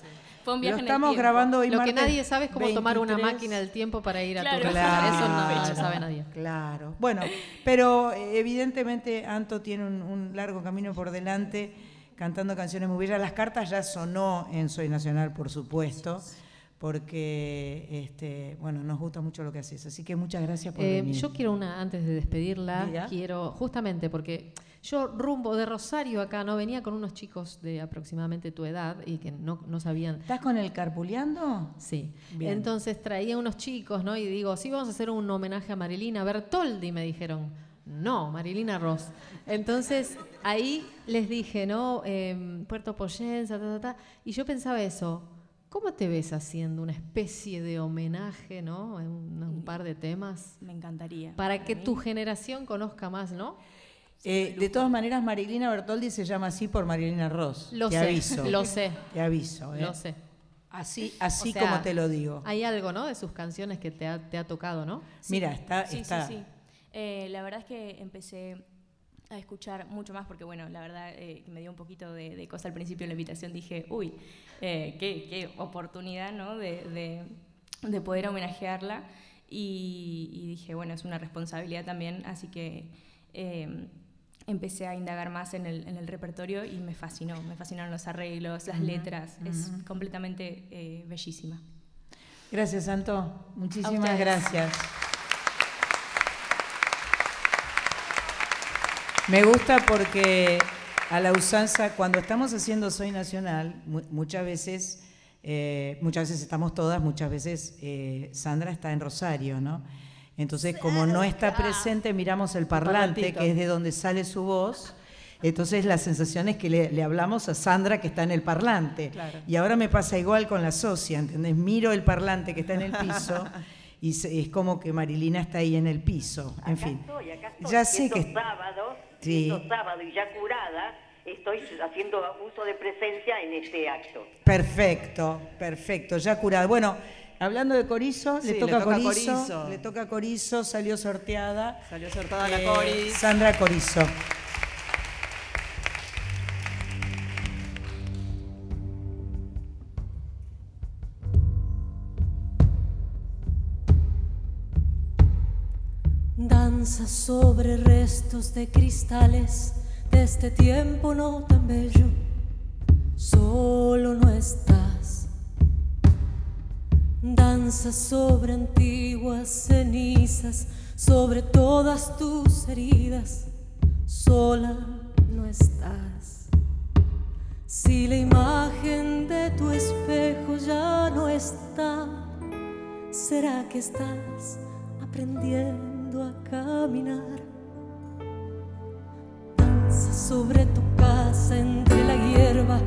Fue un Lo viaje en el estamos tiempo. grabando hoy Lo que martes nadie sabe es cómo tomar una 23. máquina del tiempo para ir a Claro. tu Claro. casa. Eso no lo sabe nadie. Claro. Bueno, pero eh, evidentemente Anto tiene un, un largo camino por delante cantando canciones muy bellas. Las cartas ya sonó en Soy Nacional, por supuesto, porque este, bueno, nos gusta mucho lo que haces. Así que muchas gracias por Eh, venir. yo quiero una, antes de despedirla, Diga. quiero, justamente porque yo rumbo de Rosario acá, ¿no? Venía con unos chicos de aproximadamente tu edad y que no, no sabían. ¿Estás con el carpuleando? Sí. Bien. Entonces traía unos chicos, ¿no? Y digo, sí, vamos a hacer un homenaje a Marilina Bertoldi, me dijeron. No, Marilina Ross. Entonces ahí les dije, ¿no? Em, Puerto Poyenza, ta, ta, ta. Y yo pensaba eso. ¿Cómo te ves haciendo una especie de homenaje, ¿no? En Un, un par de temas. Me encantaría. Para que mí. tu generación conozca más, ¿no? Eh, de todas maneras, Marilina Bertoldi se llama así por Marilina Ross. Lo te sé, aviso. lo sé. Te aviso. ¿eh? Lo sé. Así, así O sea, como te lo digo. Hay algo, ¿no? De sus canciones que te ha, te ha tocado, ¿no? Mira, está, Sí, está. sí, sí. Eh, la verdad es que empecé a escuchar mucho más porque, bueno, la verdad eh, me dio un poquito de, de cosa al principio de la invitación. Dije, uy, eh, qué, qué oportunidad, ¿no? De, de- de poder homenajearla. Y, y dije, bueno, es una responsabilidad también, así que eh, empecé a indagar más en el, en el repertorio y me fascinó. Me fascinaron los arreglos, las letras. Es completamente eh, bellísima. Gracias, Santo. Muchísimas gracias. Me gusta porque a la usanza, cuando estamos haciendo Soy Nacional, mu- muchas veces, eh, muchas veces estamos todas, muchas veces eh, Sandra está en Rosario, ¿no? Entonces, como no está presente, miramos el parlante, que es de donde sale su voz. Entonces la sensación es que le, le hablamos a Sandra que está en el parlante. Claro. Y ahora me pasa igual con la socia, ¿entendés? Miro el parlante que está en el piso y se- es como que Marilina está ahí en el piso. En Acá fin. estoy, acá estoy. Ya sé que... sábados, Sí. estos sábados y ya curada, estoy haciendo uso de presencia en este acto. Perfecto, perfecto, ya curada. Bueno, hablando de Corizo, Sí, le le toca a Corizo, Corizo. le toca Corizo, salió sorteada. Salió sortada la eh, Coris. Sandra Corizo. Danza sobre restos de cristales de este tiempo no tan bello. Solo no estás. Danza sobre antiguas cenizas, sobre todas tus heridas. Sola no estás. Si la imagen de tu espejo ya no está, ¿será que estás aprendiendo a caminar? Danza sobre tu casa entre la hierba,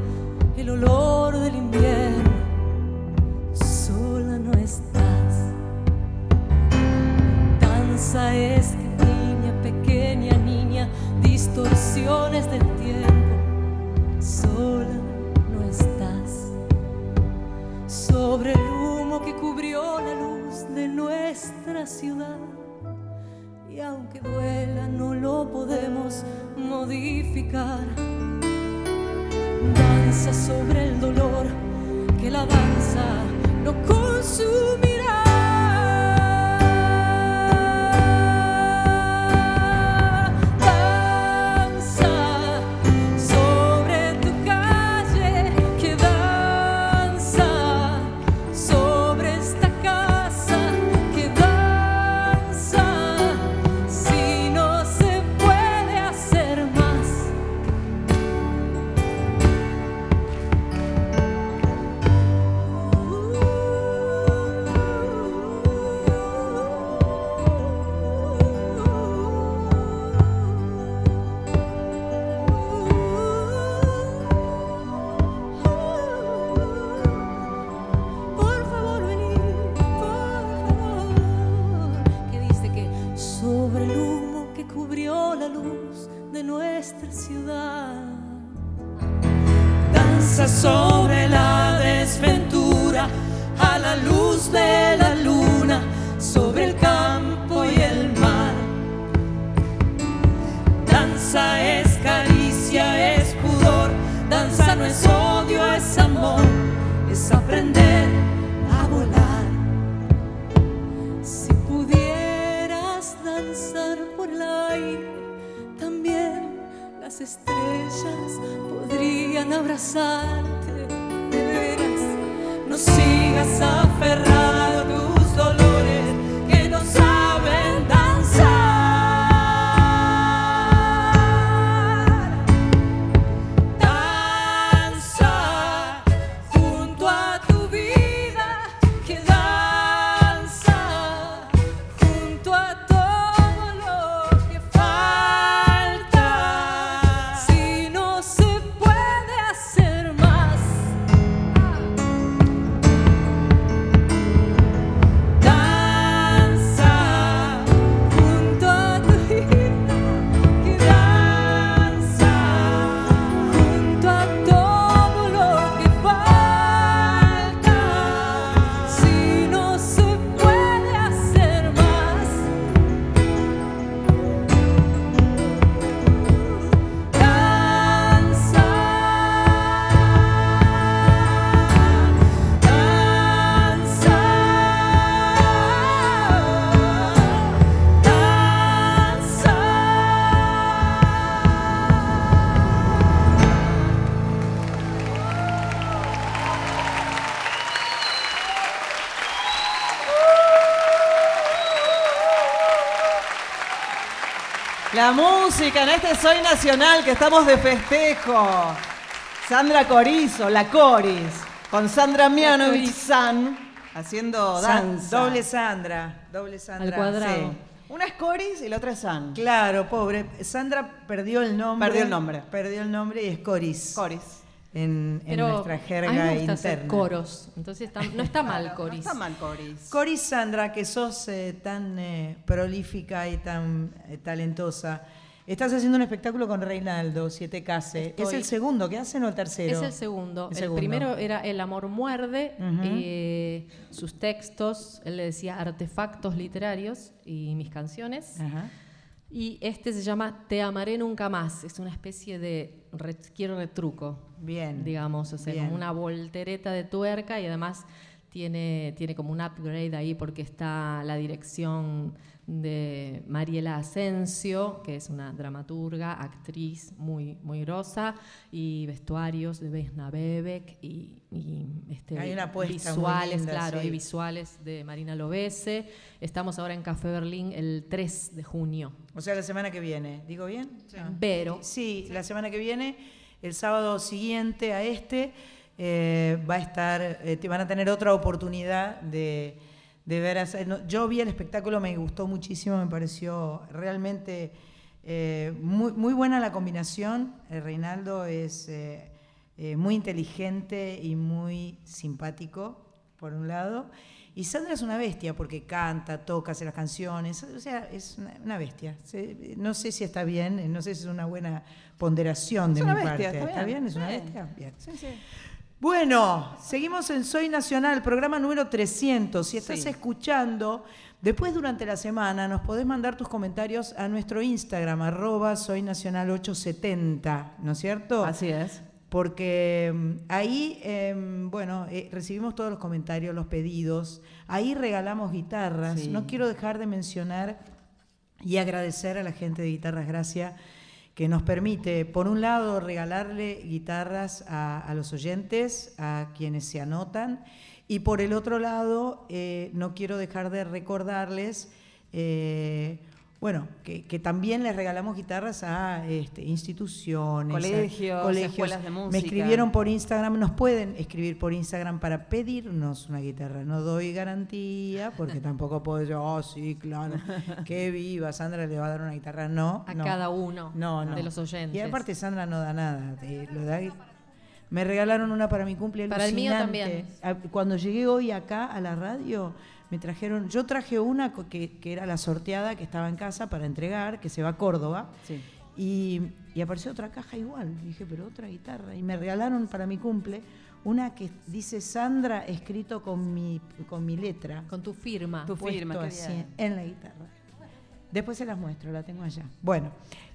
el olor del invierno. Sola no estás. Danza es que niña, pequeña niña, distorsiones del tiempo. Sola no estás. Sobre el humo que cubrió la luz de nuestra ciudad. Y aunque duela, no lo podemos modificar. Danza sobre el dolor que la danza no consumirá. La música en este Soy Nacional que estamos de festejo. Sandra Corizo, la Coris, con Sandra Mianovich San haciendo San- danza. doble Sandra, doble Sandra. Al cuadrado. sí. Una es Coris y la otra es San. Claro, pobre. Sandra perdió el nombre. Perdió el nombre. Perdió el nombre y es Coris. Coris. En, nuestra a mí jerga me gusta hacer interna. coros, entonces está- no está mal Coris. No está mal Coris. Coris Sandra, que sos eh, tan eh, prolífica y tan eh, talentosa, estás haciendo un espectáculo con Reinaldo, Siete Case. ¿Es el segundo que hacen o el tercero? Es el segundo. El El, segundo. primero era El amor muerde, eh, sus textos, él le decía artefactos literarios y mis canciones. Ajá. Y este se llama Te amaré nunca más. Es una especie de re- quiero retruco. Bien. Digamos, o sea, Bien. como una voltereta de tuerca y además tiene, tiene como un upgrade ahí porque está la dirección de Mariela Asensio, que es una dramaturga, actriz muy, muy grosa, y vestuarios de Vesna Bebek y, y, este, Hay una visuales, linda, claro, sí. y visuales de Marina Lobese. Estamos ahora en Café Berlín el 3 de junio. O sea, la semana que viene. ¿Digo bien? Ah. Pero. Sí, la semana que viene, el sábado siguiente a este, eh, va a estar, eh, te van a tener otra oportunidad de, de ver. a- no, yo vi el espectáculo, me gustó muchísimo, me pareció realmente eh, muy, muy buena la combinación. El Reinaldo es eh, eh, muy inteligente y muy simpático, por un lado. Y Sandra es una bestia porque canta, toca, hace las canciones, o sea, es una, una bestia. No sé si está bien, no sé si es una buena ponderación de Es mi una bestia, parte. está bien. ¿Es una Bien. bestia? Bien. Sí, sí. Bueno, seguimos en Soy Nacional, programa número 300. Si estás Sí. escuchando, después durante la semana nos podés mandar tus comentarios a nuestro Instagram, arroba Soy Nacional 870, ¿no es cierto? Así es. Porque mm, ahí, em, bueno, eh, recibimos todos los comentarios, los pedidos. Ahí regalamos guitarras. Sí. No quiero dejar de mencionar y agradecer a la gente de Guitarras Gracia que nos permite, por un lado, regalarle guitarras a, los oyentes, a quienes se anotan, y por el otro lado, eh, no quiero dejar de recordarles, eh, bueno, que, que también les regalamos guitarras a este, instituciones, a Colegios, escuelas de Me música. escribieron por Instagram, nos pueden escribir por Instagram para pedirnos una guitarra. No doy garantía, porque tampoco puedo yo, oh, sí, claro, qué viva, Sandra le va a dar una guitarra. No, A no. cada uno No, no. de los oyentes. Y aparte Sandra no da nada. eh, lo da- me regalaron una para mi cumpleaños. Para el mío también. Cuando llegué hoy acá a la radio, me trajeron, yo traje una que, que era la sorteada que estaba en casa para entregar, que se va a Córdoba. Sí. Y, y apareció otra caja igual. Dije, pero otra guitarra. Y me regalaron para mi cumple una que dice Sandra escrito con mi, con mi letra. Con tu firma. Tu firma, así bien. en la guitarra. Después se las muestro, la tengo allá. Bueno,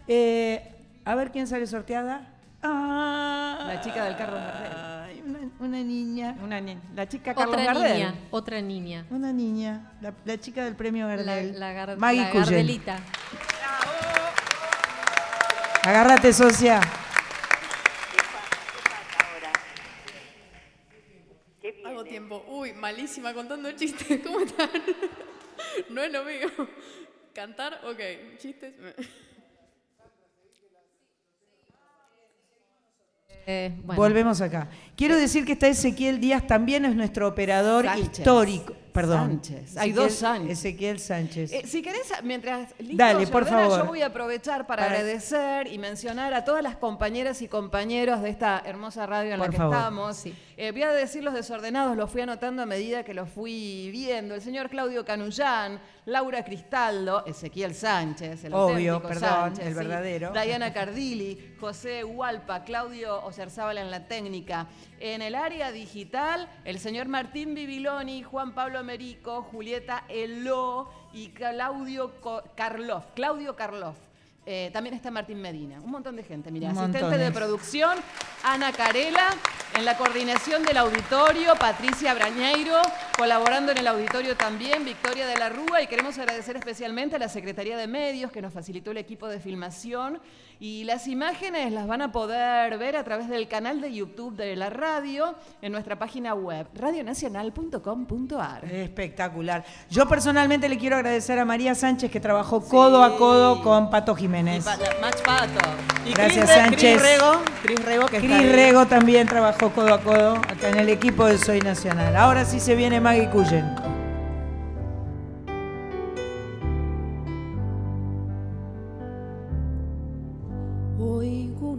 eh, a ver quién sale sorteada. Ah, La chica del Carlos Gardel. una, una niña. Una ni- la chica Carlos Otra Gardel. niña, otra niña. Una niña, la, la chica del premio La, Gardel. la, gar- Maggie la. Gardelita. Agárrate, socia. Hago tiempo. Uy, malísima contando chistes. ¿Cómo están? No es lo mío. Cantar, ok. Chistes. Eh, bueno. Volvemos acá. Quiero decir que está Ezequiel Díaz, también es nuestro operador Sánchez. histórico. Perdón. Sánchez. Hay Ezequiel- dos Sánchez. Ezequiel Sánchez. Eh, si querés, mientras listo, Dale, por ordena, favor. yo voy a aprovechar para, Para- agradecer y mencionar a todas las compañeras y compañeros de esta hermosa radio en Por la que favor. estamos. Eh, voy a decir los desordenados, los fui anotando a medida que los fui viendo. El señor Claudio Canullán, Laura Cristaldo, Ezequiel Sánchez, el Obvio, perdón, Sánchez, el verdadero. Diana Cardili, José Hualpa, Claudio Ocerzábal en la técnica. En el área digital, el señor Martín Bibiloni, Juan Pablo Merico, Julieta Eló y Claudio Karloff. Claudio Karloff. Eh, también está Martín Medina. Un montón de gente, mira. Asistente Montones. de producción, Ana Carela. En la coordinación del auditorio, Patricia Brañeiro. Colaborando en el auditorio también, Victoria de la Rúa. Y queremos agradecer especialmente a la Secretaría de Medios que nos facilitó el equipo de filmación. Y las imágenes las van a poder ver a través del canal de YouTube de la radio en nuestra página web, radionacional.com.ar. Espectacular. Yo personalmente le quiero agradecer a María Sánchez que trabajó codo a codo con Pato Jiménez. Pa- Match Pato. Y Gracias, Sánchez. Cris Rego, Cris Rego, que ahí. Rego también trabajó codo a codo acá en el equipo de Soy Nacional. Ahora sí se viene Maggie Cullen.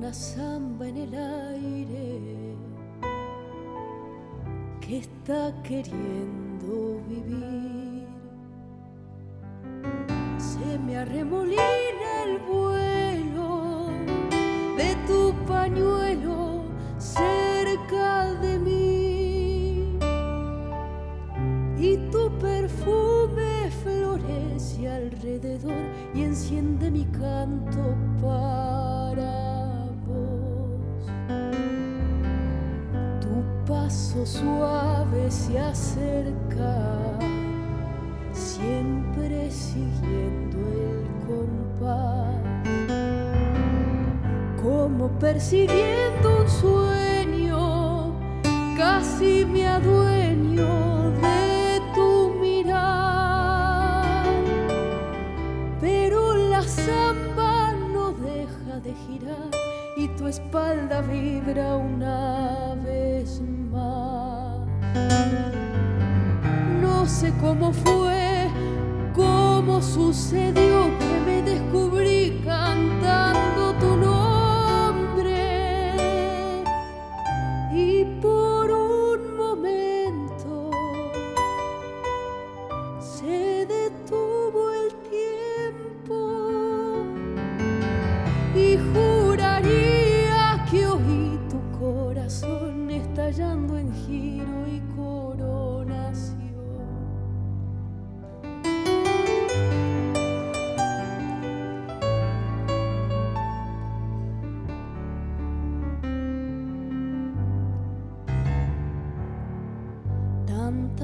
Una samba en el aire que está queriendo vivir. Se me arremolina el vuelo de tu pañuelo cerca de mí y tu perfume florece alrededor y enciende mi canto para. Tu paso suave se acerca, siempre siguiendo el compás, como persiguiendo un sueño, casi me adueño de tu mirar. Pero la samba no deja de girar tu espalda vibra una vez más. No sé cómo fue, cómo sucedió que me descubrí cantando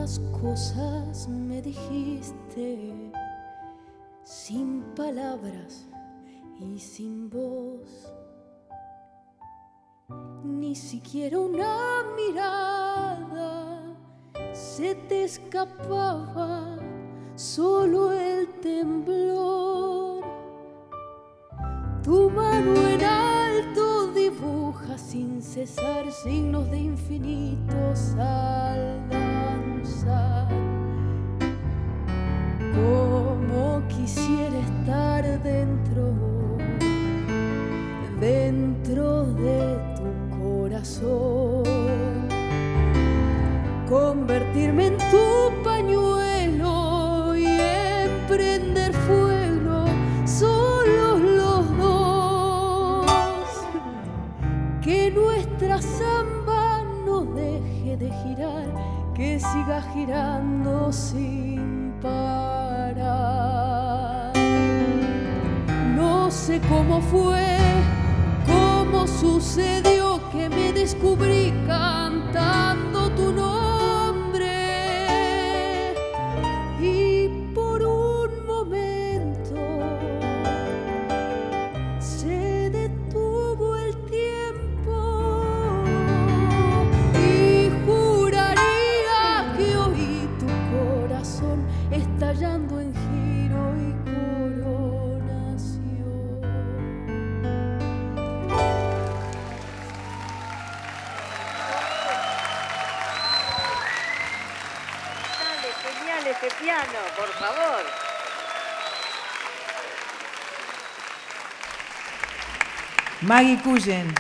Tantas cosas me dijiste sin palabras y sin voz. Ni siquiera una mirada se te escapaba, solo el temblor. Tu mano en alto dibuja sin cesar signos de infinitos al danzar. Como quisiera estar dentro, dentro de tu corazón. Convertirme en tu que siga girando sin parar. No sé cómo fue, cómo sucedió que me descubrí cantando por favor. Maggie Cullen,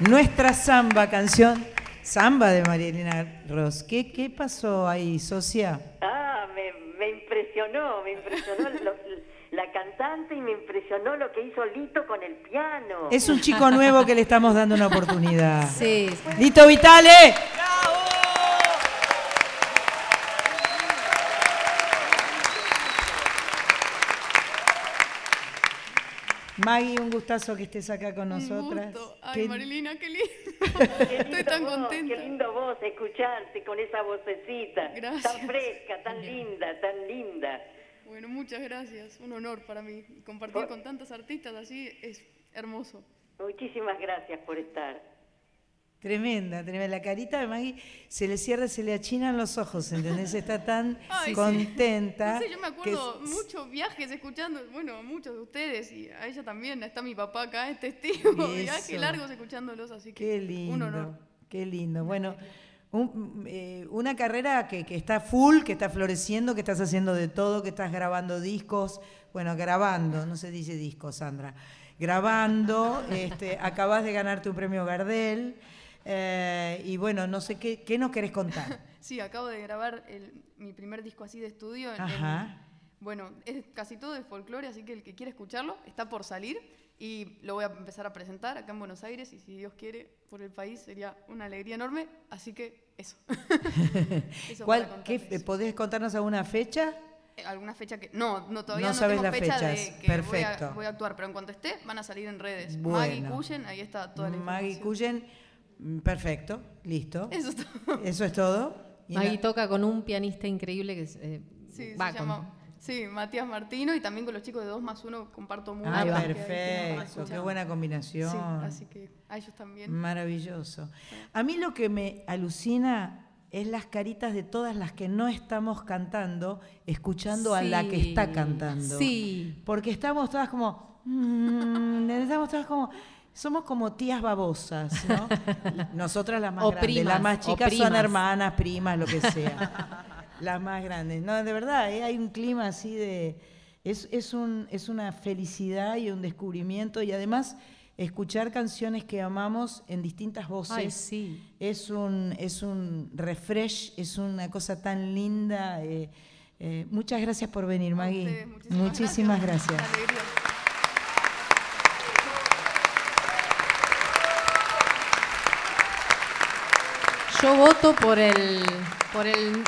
nuestra samba canción, samba de Marielina Ross. ¿Qué, qué pasó ahí, socia? Ah, me, me impresionó, me impresionó lo- la cantante y me impresionó lo que hizo Lito con el piano. Es un chico nuevo que le estamos dando una oportunidad. Sí. Lito Vitale. Maggie, un gustazo que estés acá con nosotras. Ay, Qué- Marilina, qué lindo. Qué Estoy lindo tan voz, contenta. Qué lindo voz escucharte con esa vocecita. Gracias. Tan fresca, tan linda, tan linda. Bueno, muchas gracias. Un honor para mí. Compartir con tantas artistas así es hermoso. Muchísimas gracias por estar. Tremenda, tremenda. La carita de Maggie se le cierra, se le achinan los ojos, ¿entendés? Está tan Ay, sí. contenta. No sé, yo me que acuerdo muchos viajes escuchando, bueno, muchos de ustedes y a ella también, está mi papá acá, es testigo, viajes largos escuchándolos, así que Qué lindo. un honor. Qué lindo. Bueno, un- eh, una carrera que, que está full, que está floreciendo, que estás haciendo de todo, que estás grabando discos. Bueno, grabando, no se dice discos, Sandra. Grabando, este, acabas de ganarte un premio Gardel. Eh, y bueno, no sé qué, qué nos querés contar. Sí, acabo de grabar el- mi primer disco así de estudio. en- Ajá. bueno, es casi todo de folclore, así que el que quiera escucharlo está por salir y lo voy a empezar a presentar acá en Buenos Aires y si Dios quiere por el país sería una alegría enorme, así que eso. Eso ¿Cuál, qué. ¿Podés contarnos alguna fecha? Eh, ¿Alguna fecha que.? No, no todavía No no, sabes tengo las fecha fechas. de que Perfecto. Voy a, voy a actuar, pero en cuanto esté, van a salir en redes. Bueno. Maggie Cullen, ahí está toda la Maggie. Cullen, perfecto, listo. Eso es todo. Eso es todo. Y na- toca con un pianista increíble que es, eh, Sí, va se llama. Sí, Matías Martino y también con los chicos de 2 más 1 comparto mucho. Ah, ahí perfecto, qué buena combinación. Sí, así que a ellos también. Maravilloso. A mí lo que me alucina es las caritas de todas las que no estamos cantando, escuchando a la que está cantando. sí. Porque estamos todas como, mm, estamos todas como, somos como tías babosas, ¿no? Nosotras las más O grandes, las más chicas son hermanas, primas, lo que sea. las más grandes. No, de verdad, ¿eh? hay un clima así de... Es, es, un, es una felicidad y un descubrimiento y además escuchar canciones que amamos en distintas voces. Ay, sí. Es un, es un refresh, es una cosa tan linda. eh, eh, muchas gracias por venir, Maggie. ustedes, muchísimas muchísimas gracias. Yo voto por el por el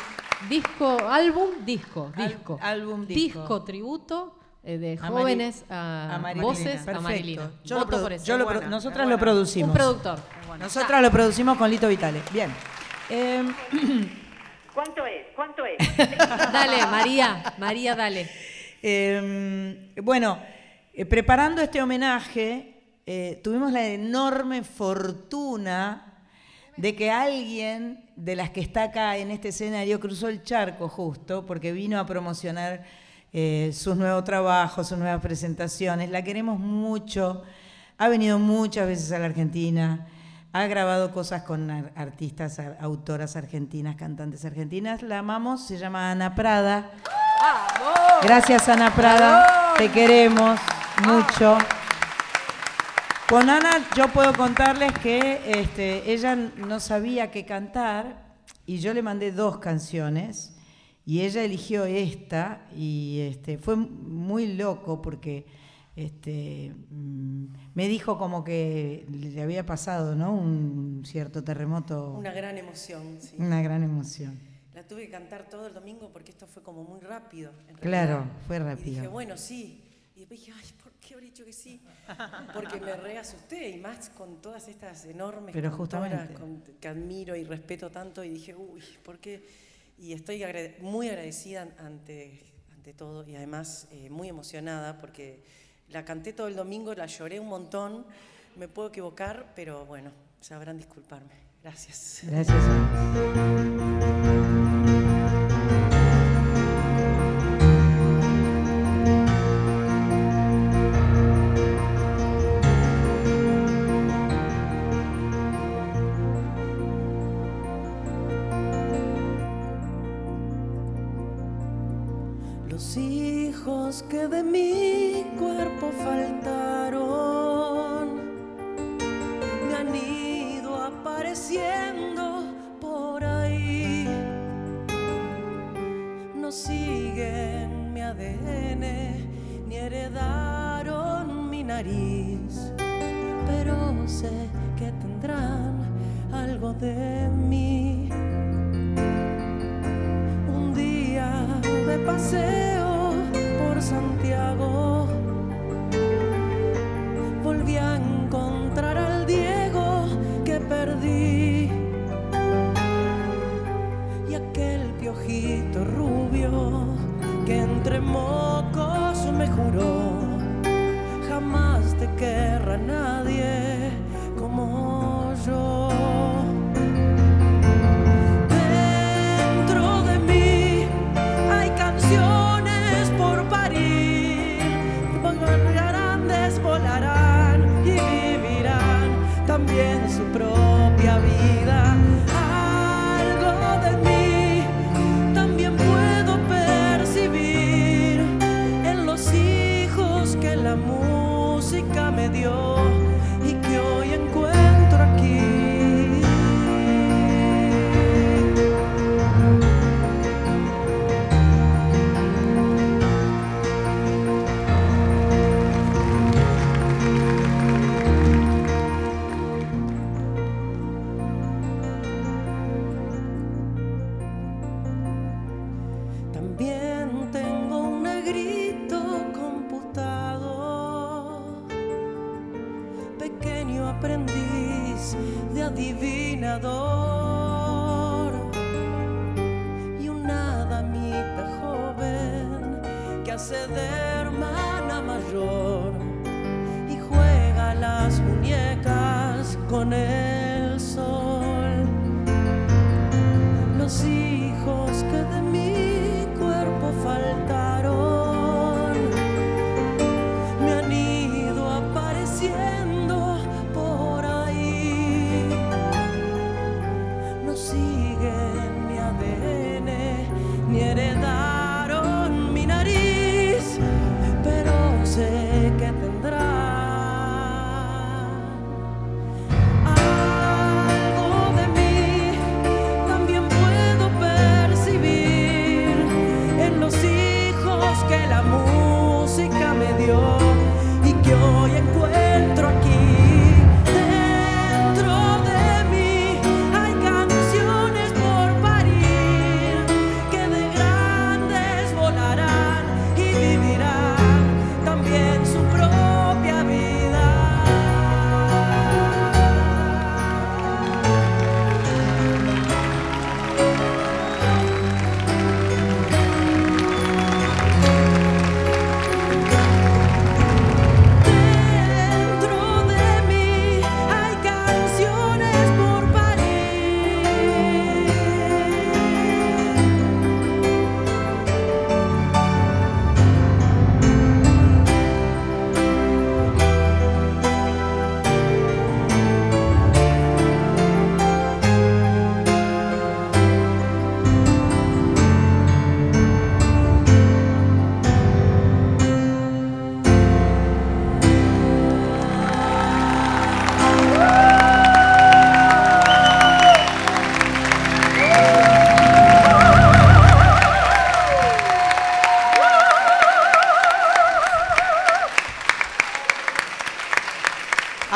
disco, álbum, disco, Al- disco. álbum, disco. tributo eh, de A Mari- jóvenes a, a voces a Perfecto. Marilina. Yo voto por eso. yo lo Buena, nosotras lo producimos. Un productor. Nosotras lo producimos con Lito Vitale. Bien. Em, ¿Cuánto es? ¿Cuánto es? Dale, María, María, dale. Eh, bueno, eh, preparando este homenaje, eh, tuvimos la enorme fortuna de que alguien de las que está acá en este escenario cruzó el charco justo porque vino a promocionar eh, sus nuevos trabajos, sus nuevas presentaciones. La queremos mucho, ha venido muchas veces a la Argentina, ha grabado cosas con ar- artistas, ar- autoras argentinas, cantantes argentinas. La amamos, se llama Ana Prada. Gracias Ana Prada, te queremos mucho. Con Ana yo puedo contarles que este, ella no sabía qué cantar y yo le mandé dos canciones y ella eligió esta y este, fue muy loco porque este, mm, me dijo como que le había pasado, ¿no? Un cierto terremoto. Una gran emoción, sí. Una gran emoción. La tuve que cantar todo el domingo porque esto fue como muy rápido. en Claro, fue Y rápido. dije, bueno, sí. Y después dije, ay, ¿por qué habré dicho que sí? Porque me reasusté y más con todas estas enormes Pero cantoras justamente. con- que admiro y respeto tanto. Y dije, uy, ¿por qué? Y estoy agrade- muy agradecida ante, ante todo y además eh, muy emocionada porque la canté todo el domingo, la lloré un montón. Me puedo equivocar, pero bueno, sabrán disculparme. Gracias. Gracias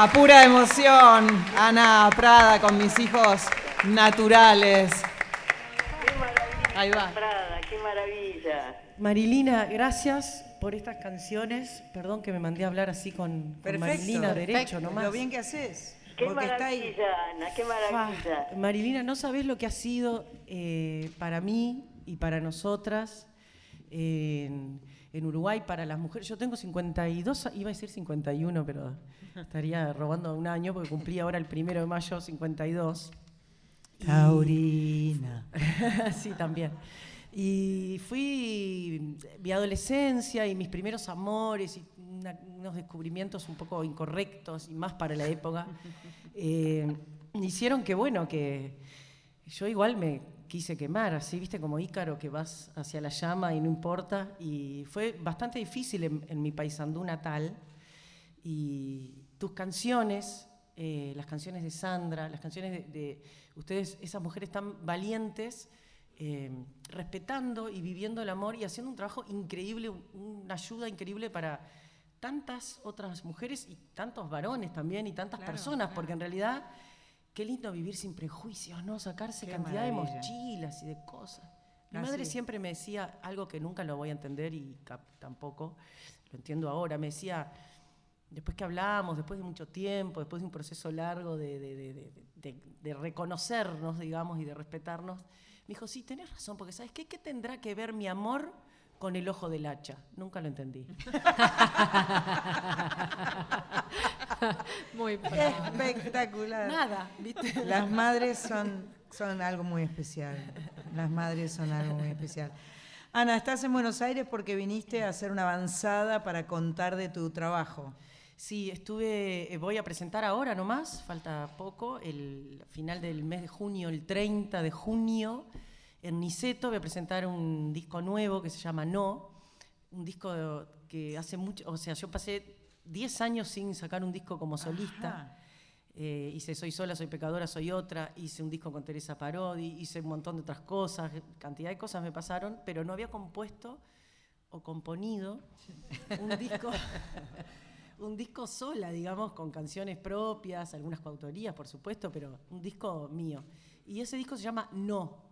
A pura emoción, Ana Prada con mis hijos naturales. Qué maravilla, Ahí va. Prada, qué maravilla. Marilina, gracias por estas canciones. Perdón que me mandé a hablar así con, con Perfecto. Marilina, derecho nomás. Lo bien que haces. Qué porque está ahí. maravilla, Ana, qué maravilla. Ah, Marilina, no sabés lo que ha sido eh, para mí y para nosotras en, en Uruguay, para las mujeres. Yo tengo 52, a- iba a decir 51, pero estaría robando un año porque cumplí ahora el primero de mayo 52. Y- Taurina. sí, también. Y fui mi adolescencia y mis primeros amores y una- unos descubrimientos un poco incorrectos y más para la época, eh, hicieron que, bueno, que yo igual me quise quemar, así, viste, como Ícaro, que vas hacia la llama y no importa. Y fue bastante difícil en, en mi paisandú natal. Y tus canciones, eh, las canciones de Sandra, las canciones de, de ustedes, esas mujeres tan valientes, eh, respetando y viviendo el amor y haciendo un trabajo increíble, un- una ayuda increíble para tantas otras mujeres y tantos varones también y tantas Claro, personas, porque en realidad qué lindo vivir sin prejuicios, ¿no? Sacarse Qué cantidad de mochilas y de cosas. Mi Ah, madre sí. siempre me decía algo que nunca lo voy a entender y tampoco lo entiendo ahora. Me decía, después que hablamos, después de mucho tiempo, después de un proceso largo de, de- de- de- de- de reconocernos, digamos, y de respetarnos, me dijo, sí, tenés razón, porque ¿sabes qué? ¿Qué tendrá que ver mi amor con el ojo del hacha? Nunca lo entendí. Muy Espectacular. Nada, ¿viste? Las madres son, son algo muy especial. Las madres son algo muy especial. Ana, estás en Buenos Aires porque viniste a hacer una avanzada para contar de tu trabajo. Sí, estuve, eh, voy a presentar ahora nomás, falta poco, el final del mes de junio, el 30 de junio, en Niceto voy a presentar un disco nuevo que se llama No, un disco que hace mucho, o sea, yo pasé 10 años sin sacar un disco como solista. Eh, hice Soy sola, soy pecadora, soy otra, hice un disco con Teresa Parodi, hice un montón de otras cosas, cantidad de cosas me pasaron, pero no había compuesto o componido un disco, un disco sola, digamos, con canciones propias, algunas coautorías, por supuesto, pero un disco mío. Y ese disco se llama No,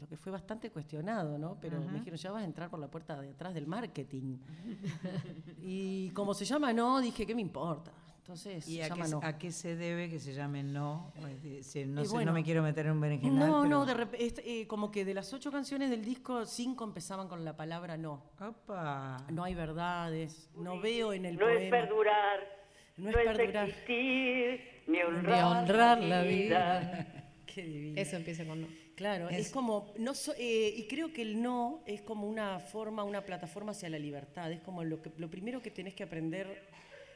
lo que fue bastante cuestionado, ¿no? Pero Ajá. me dijeron, ya vas a entrar por la puerta de atrás del marketing. y como se llama No, dije, ¿qué me importa? Entonces, ¿Y se a llama qué, No. a qué se debe que se llame no? Es No, sé, bueno, no me quiero meter en un berenjenal. No, pero- no, de rep- este, eh, como que de las ocho canciones del disco, cinco empezaban con la palabra no. Opa. No hay verdades, no veo en el No es poema. perdurar, No no es es, perdurar. existir, ni honrar, la vida. Qué divino. Eso empieza con no. Claro, es, Es- como, no so- eh, y creo que el no es como una forma, una plataforma hacia la libertad. Es como lo, que, lo primero que tenés que aprender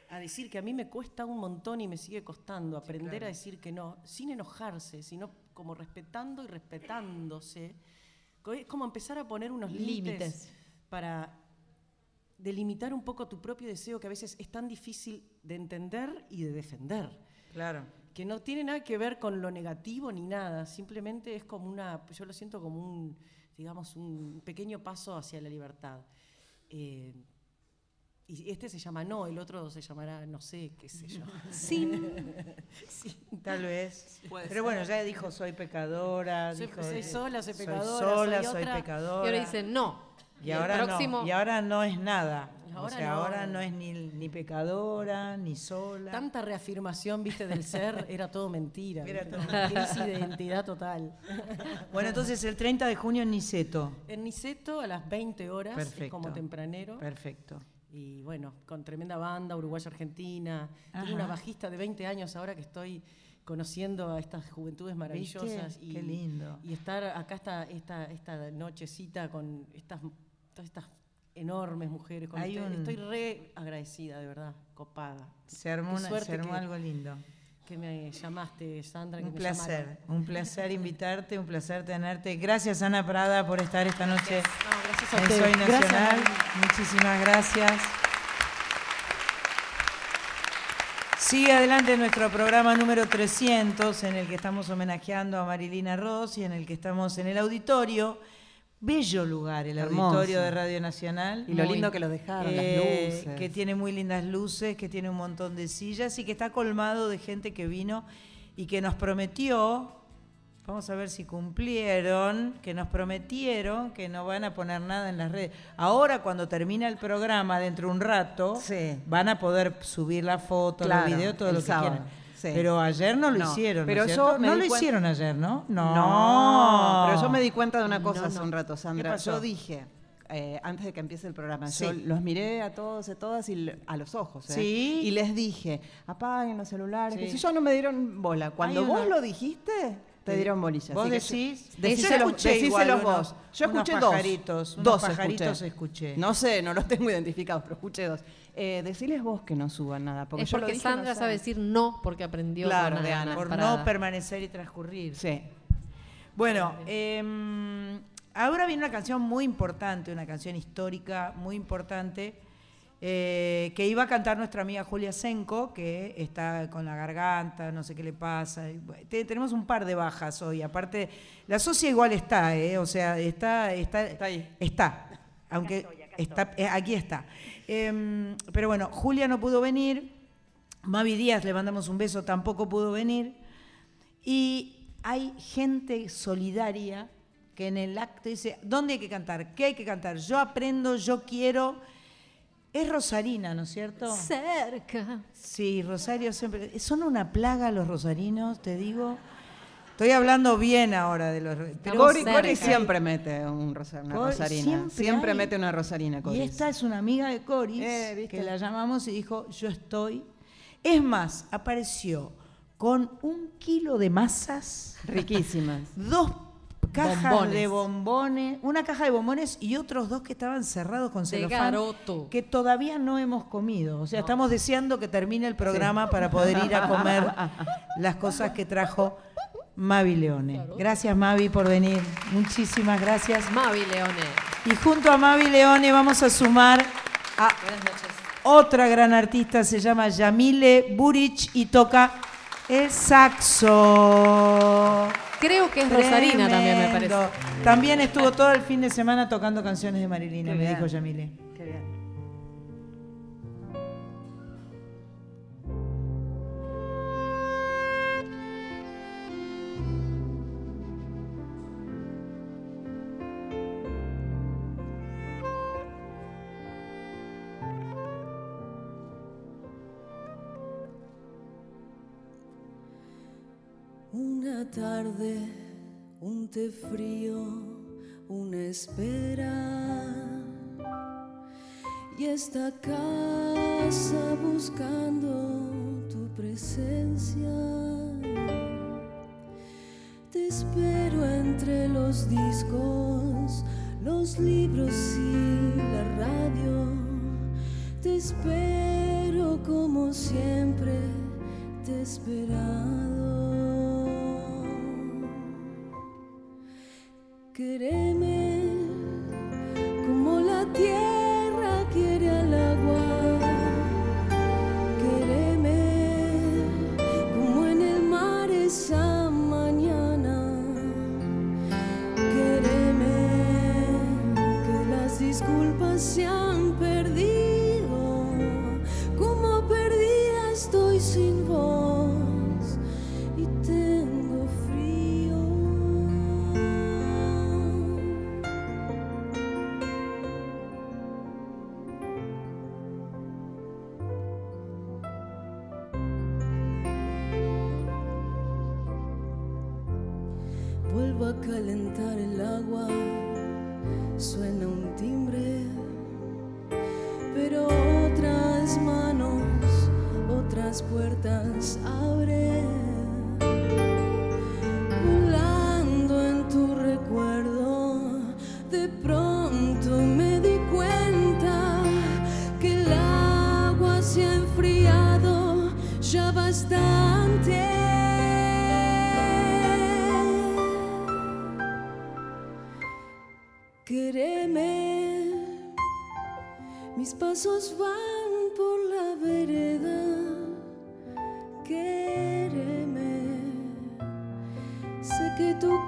a decir, que a mí me cuesta un montón y me sigue costando aprender a decir que no, sin enojarse, sino como respetando y respetándose. Es como empezar a poner unos límites Límites. para delimitar un poco tu propio deseo que a veces es tan difícil de entender y de defender Claro. Que no tiene nada que ver con lo negativo ni nada, simplemente es como una, yo lo siento como un, digamos, un pequeño paso hacia la libertad. Eh, y este se llama no, el otro se llamará no sé, qué sé yo. Sin. Sí. Tal vez. Puede Pero bueno, ya dijo soy pecadora. Soy- dijo, soy sola, soy Soy pecadora, sola, soy soy otra. pecadora. Y ahora dice no. Y ahora, próximo- no, y ahora no es nada. Y o ahora sea, no. ahora no es ni, ni pecadora, ni sola. Tanta reafirmación, viste, del ser, era todo mentira. Era ¿viste? todo crisis de identidad total. Bueno, entonces el 30 de junio en Niceto. En Niceto a las 20 horas, es como tempranero. Perfecto. Y bueno, con tremenda banda, Uruguaya-Argentina. Tengo una bajista de 20 años ahora que estoy conociendo a estas juventudes maravillosas. Y, Qué lindo. Y estar acá esta, esta, esta nochecita con estas, todas estas enormes mujeres. Con Hay ustedes. un- Estoy re agradecida, de verdad, copada. Se armó, una- se armó que- algo lindo. Que me llamaste, Sandra. Un placer, un placer invitarte, un placer tenerte. Gracias Ana Prada por estar esta noche No, gracias a en. Soy Nacional. Muchísimas gracias. Sigue adelante nuestro programa número 300 en el que estamos homenajeando a Marilina Ross y en el que estamos en el auditorio bello lugar, el Hermoso. auditorio de Radio Nacional. Y lo lindo que lo dejaron, las luces. Eh, Que tiene muy lindas luces, que tiene un montón de sillas y que está colmado de gente que vino y que nos prometió, vamos a ver si cumplieron, que nos prometieron que no van a poner nada en las redes. Ahora cuando termina el programa, dentro de un rato, van a poder subir la foto, Claro, los videos, todo el lo que sábado, quieran. Sí. Pero ayer no lo No, hicieron, ¿no pero yo no lo hicieron ayer, ¿no? No, pero yo me di cuenta de una No, cosa hace no. un rato, ¿Qué Sandra. Yo dije, eh, antes de que empiece el programa, Sí. yo los miré a todos y a todas y a los ojos. ¿eh? Sí. Y les dije, apaguen los celulares. Sí. Que si yo no me dieron bola. Cuando vos lo dijiste, te dieron bolilla. Vos decís, decíselos- escuché decíselos igual vos. unos- Yo unos escuché dos. pajaritos, unos dos pajaritos escuché. No sé, no los tengo identificados, pero escuché dos. Eh, deciles vos que no suban nada. Porque es yo lo porque no Sandra sabe decir no porque aprendió Claro, con de Ana Ana. por Parada. no permanecer y transcurrir. Sí. Bueno, em, ahora viene una canción muy importante, una canción histórica muy importante, eh, que iba a cantar nuestra amiga Julia Senko, que está con la garganta, no sé qué le pasa. te- tenemos un par de bajas hoy. Aparte, la socia igual está, ¿eh? o sea, está, está, está ahí. Está, aunque está, eh, aquí está. Em, pero bueno, Julia no pudo venir. Mavi Díaz, le mandamos un beso, tampoco pudo venir. Y hay gente solidaria que en el acto dice, ¿dónde hay que cantar? ¿Qué hay que cantar? Yo aprendo, yo quiero. Es Rosarina, ¿no es cierto? Cerca. Sí, Rosario siempre. Son una plaga los rosarinos, te digo. Estoy hablando bien ahora de los. Pero Cori. Cori siempre mete un rosa- una Cori rosarina. siempre mete una rosarina, Cori. Y esta es una amiga de Coris, Eh, que la llamamos y dijo, yo estoy. Es más, apareció con un kilo de masas. Riquísimas. Dos cajas Bombones. de bombones, una caja de bombones y otros dos que estaban cerrados con celofán garoto. que todavía no hemos comido. O sea, estamos deseando que termine el programa para poder ir a comer las cosas que trajo Mavi Leone. Gracias Mavi por venir. Muchísimas gracias. Mavi Leone. Y junto a Mavi Leone vamos a sumar a otra gran artista, se llama Yamile Buric y toca el saxo. Creo que es Rosarina también, me parece. También estuvo todo el fin de semana tocando canciones de Marilina, me dijo Yamile. Tarde, un té frío, una espera. Y esta casa buscando tu presencia. Te espero entre los discos, los libros y la radio. Te espero como siempre te he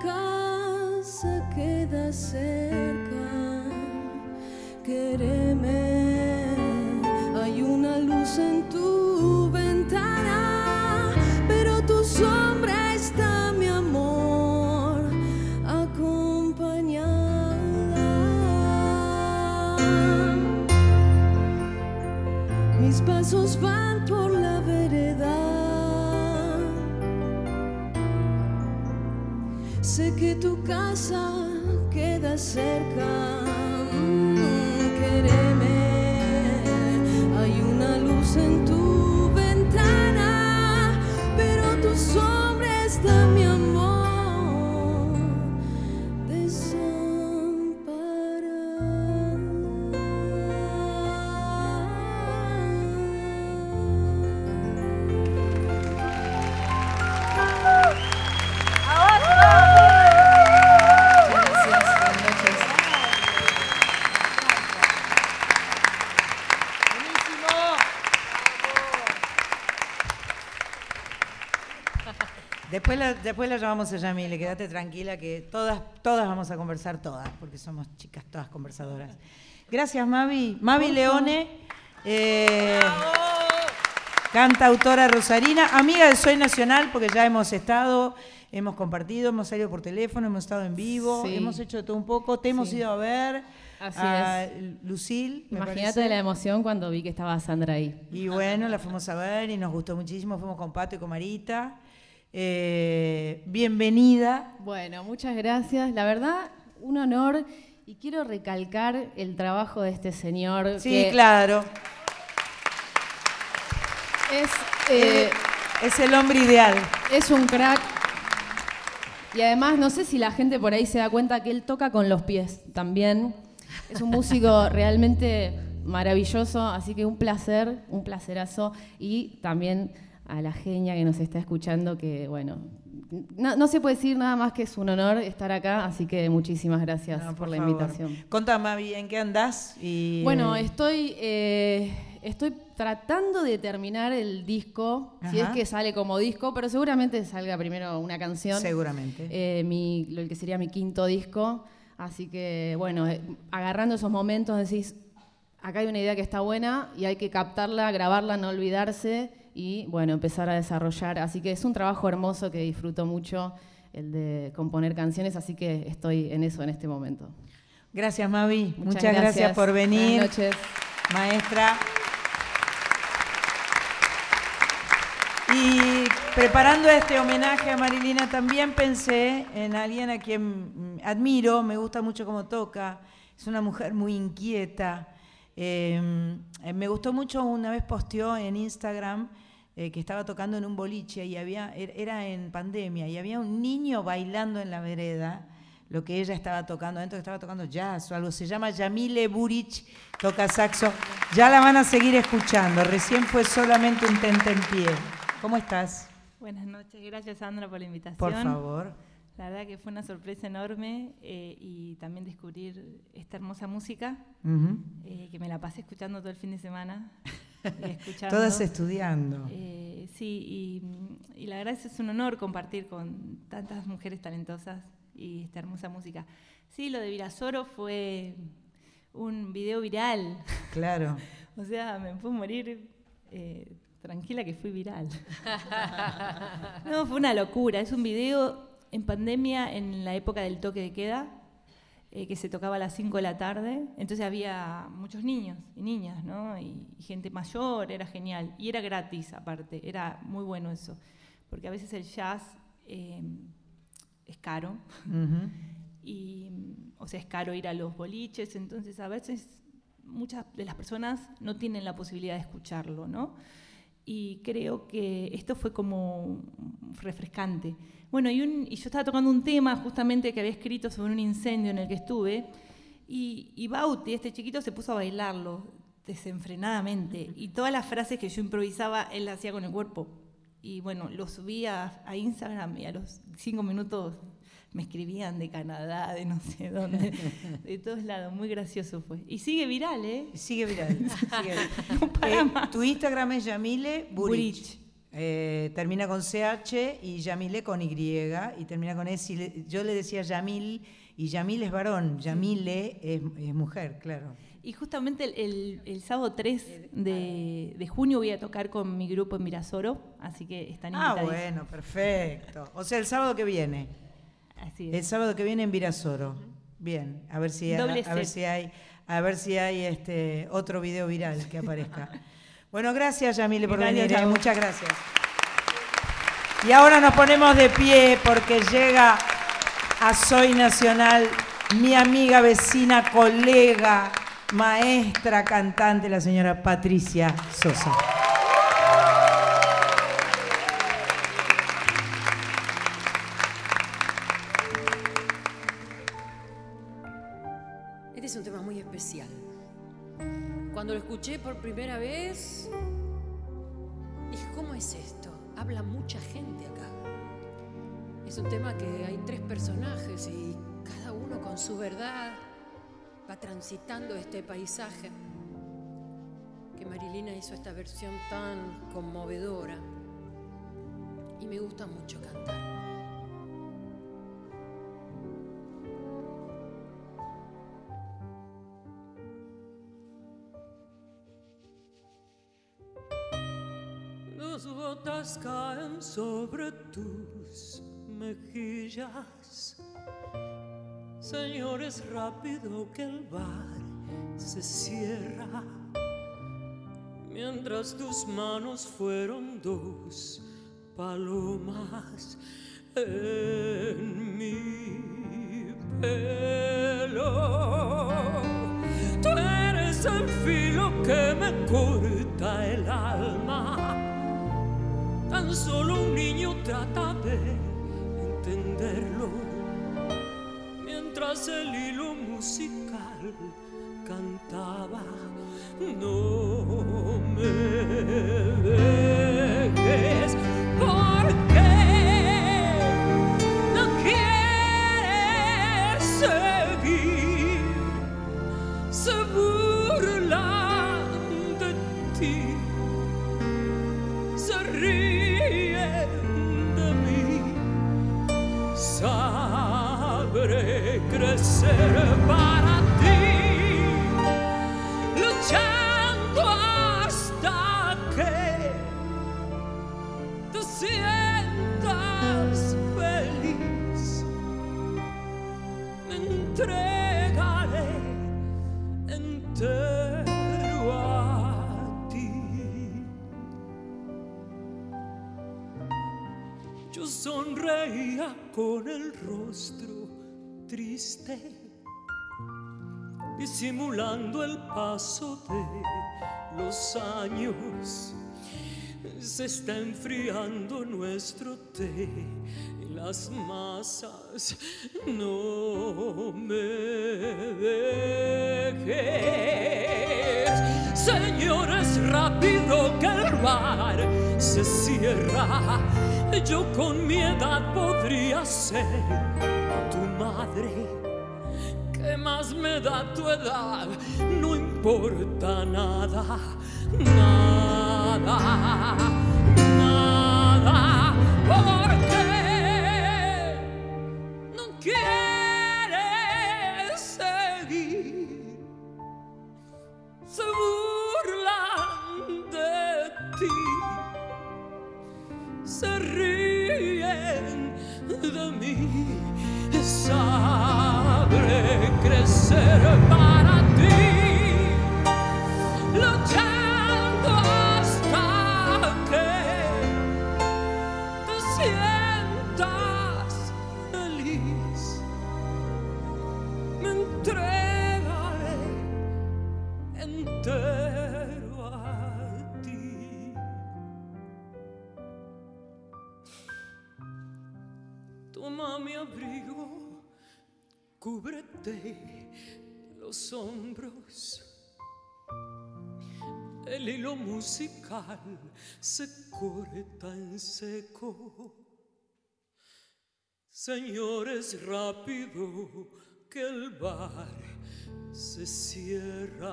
casa queda cerca. Quereme, Después la, después la llamamos a Yamile, quédate tranquila que todas, todas vamos a conversar todas, porque somos chicas todas conversadoras. Gracias, Mavi. Mavi Leone, eh, cantautora rosarina, amiga de Soy Nacional, porque ya hemos estado, hemos compartido, hemos salido por teléfono, hemos estado en vivo, Sí. hemos hecho de todo un poco, te hemos Sí. ido a ver. Así a es. Lucil, Imagínate la emoción cuando vi que estaba Sandra ahí. Y bueno, la fuimos a ver y nos gustó muchísimo. Fuimos con Pato y con Marita. Eh, bienvenida. Bueno, muchas gracias. La verdad, un honor y quiero recalcar el trabajo de este señor. Sí, que claro. Es, eh, es el hombre ideal. Es un crack. Y además, no sé si la gente por ahí se da cuenta que él toca con los pies también. Es un músico realmente maravilloso, así que un placer, un placerazo. Y también a la genia que nos está escuchando, que bueno, no, no se puede decir nada más que es un honor estar acá, así que muchísimas gracias No, por, la favor. invitación. Contame, Mavi, ¿en qué andás? Y, Bueno, estoy, eh, estoy tratando de terminar el disco, si es que sale como disco, pero seguramente salga primero una canción. Seguramente. Eh, mi, lo que sería mi quinto disco. Así que, bueno, eh, agarrando esos momentos decís, acá hay una idea que está buena y hay que captarla, grabarla, no olvidarse y, bueno, empezar a desarrollar. Así que es un trabajo hermoso que disfruto mucho, el de componer canciones, así que estoy en eso en este momento. Gracias, Mavi. Muchas Muchas, gracias. gracias. por venir. Buenas noches. Maestra. Y preparando este homenaje a Marilina también pensé en alguien a quien admiro, me gusta mucho cómo toca, es una mujer muy inquieta. Eh, eh, me gustó mucho, una vez posteó en Instagram eh, que estaba tocando en un boliche y había, er- era en pandemia y había un niño bailando en la vereda lo que ella estaba tocando, adentro que estaba tocando jazz o algo, se llama Yamile Buric, toca saxo. Ya la van a seguir escuchando, recién fue solamente un tentempié. ¿Cómo estás? Buenas noches, gracias Sandra por la invitación. Por favor. La verdad que fue una sorpresa enorme eh, y también descubrir esta hermosa música, eh, que me la pasé escuchando todo el fin de semana. escuchando. Todas estudiando. Eh, sí, y, y la verdad es, es un honor compartir con tantas mujeres talentosas y esta hermosa música. Sí, lo de Virasoro fue un video viral. Claro. o sea, me puedo morir eh, tranquila que fui viral. no, fue una locura. Es un video en pandemia, en la época del toque de queda, eh, que se tocaba a las 5 de la tarde. Entonces había muchos niños y niñas, ¿no? Y, y gente mayor, era genial. Y era gratis, aparte. Era muy bueno eso. Porque a veces el jazz eh, es caro. Y, o sea, es caro ir a los boliches. Entonces, a veces muchas de las personas no tienen la posibilidad de escucharlo, ¿no? Y creo que esto fue como refrescante. Bueno, y, un- y yo estaba tocando un tema justamente que había escrito sobre un incendio en el que estuve, y, y Bauti, este chiquito, se puso a bailarlo desenfrenadamente. Y todas las frases que yo improvisaba, él las hacía con el cuerpo. Y bueno, lo subí a, a Instagram y a los cinco minutos me escribían de Canadá, de no sé dónde, de todos lados. Muy gracioso fue. Y sigue viral, ¿eh? Sigue viral. sigue viral. Eh, tu Instagram es Yamile Buric. Eh, termina con CH y Yamile con Y y termina con S. Y yo le decía Yamil y Yamile es varón, Yamile es, es mujer, claro. Y justamente el, el- el sábado 3 de, de junio voy a tocar con mi grupo en Mirasoro, así que están Ah, invitados. bueno, perfecto. O sea, el sábado que viene. Así El sábado que viene en Virasoro. Bien, a ver si, a, a ver si hay, a ver si hay este otro video viral que aparezca. bueno, gracias Yamile por Gracias, venir, ¿eh? Muchas gracias. Y ahora nos ponemos de pie porque llega a Soy Nacional mi amiga, vecina, colega, maestra, cantante, la señora Patricia Sosa. Cuando lo escuché por primera vez, dije, ¿cómo es esto? Habla mucha gente acá. Es un tema que hay tres personajes y cada uno con su verdad va transitando este paisaje. Que Marilina hizo esta versión tan conmovedora. Y me gusta mucho cantar. Gotas caen sobre tus mejillas. Señor, es rápido que el bar se cierra. Mientras tus manos fueron dos palomas en mi pelo. Tú eres el filo que me corta el alma. Tan solo un niño trata de entenderlo. Mientras el hilo musical cantaba, no me con el rostro triste, disimulando el paso de los años. Se está enfriando nuestro té y las masas no me dejes. Señores, rápido que el bar se cierra. Yo con mi edad podría ser tu madre. ¿Qué más me da tu edad? No importa nada, nada. El hilo musical se corta en seco. Señores, rápido que el bar se cierra.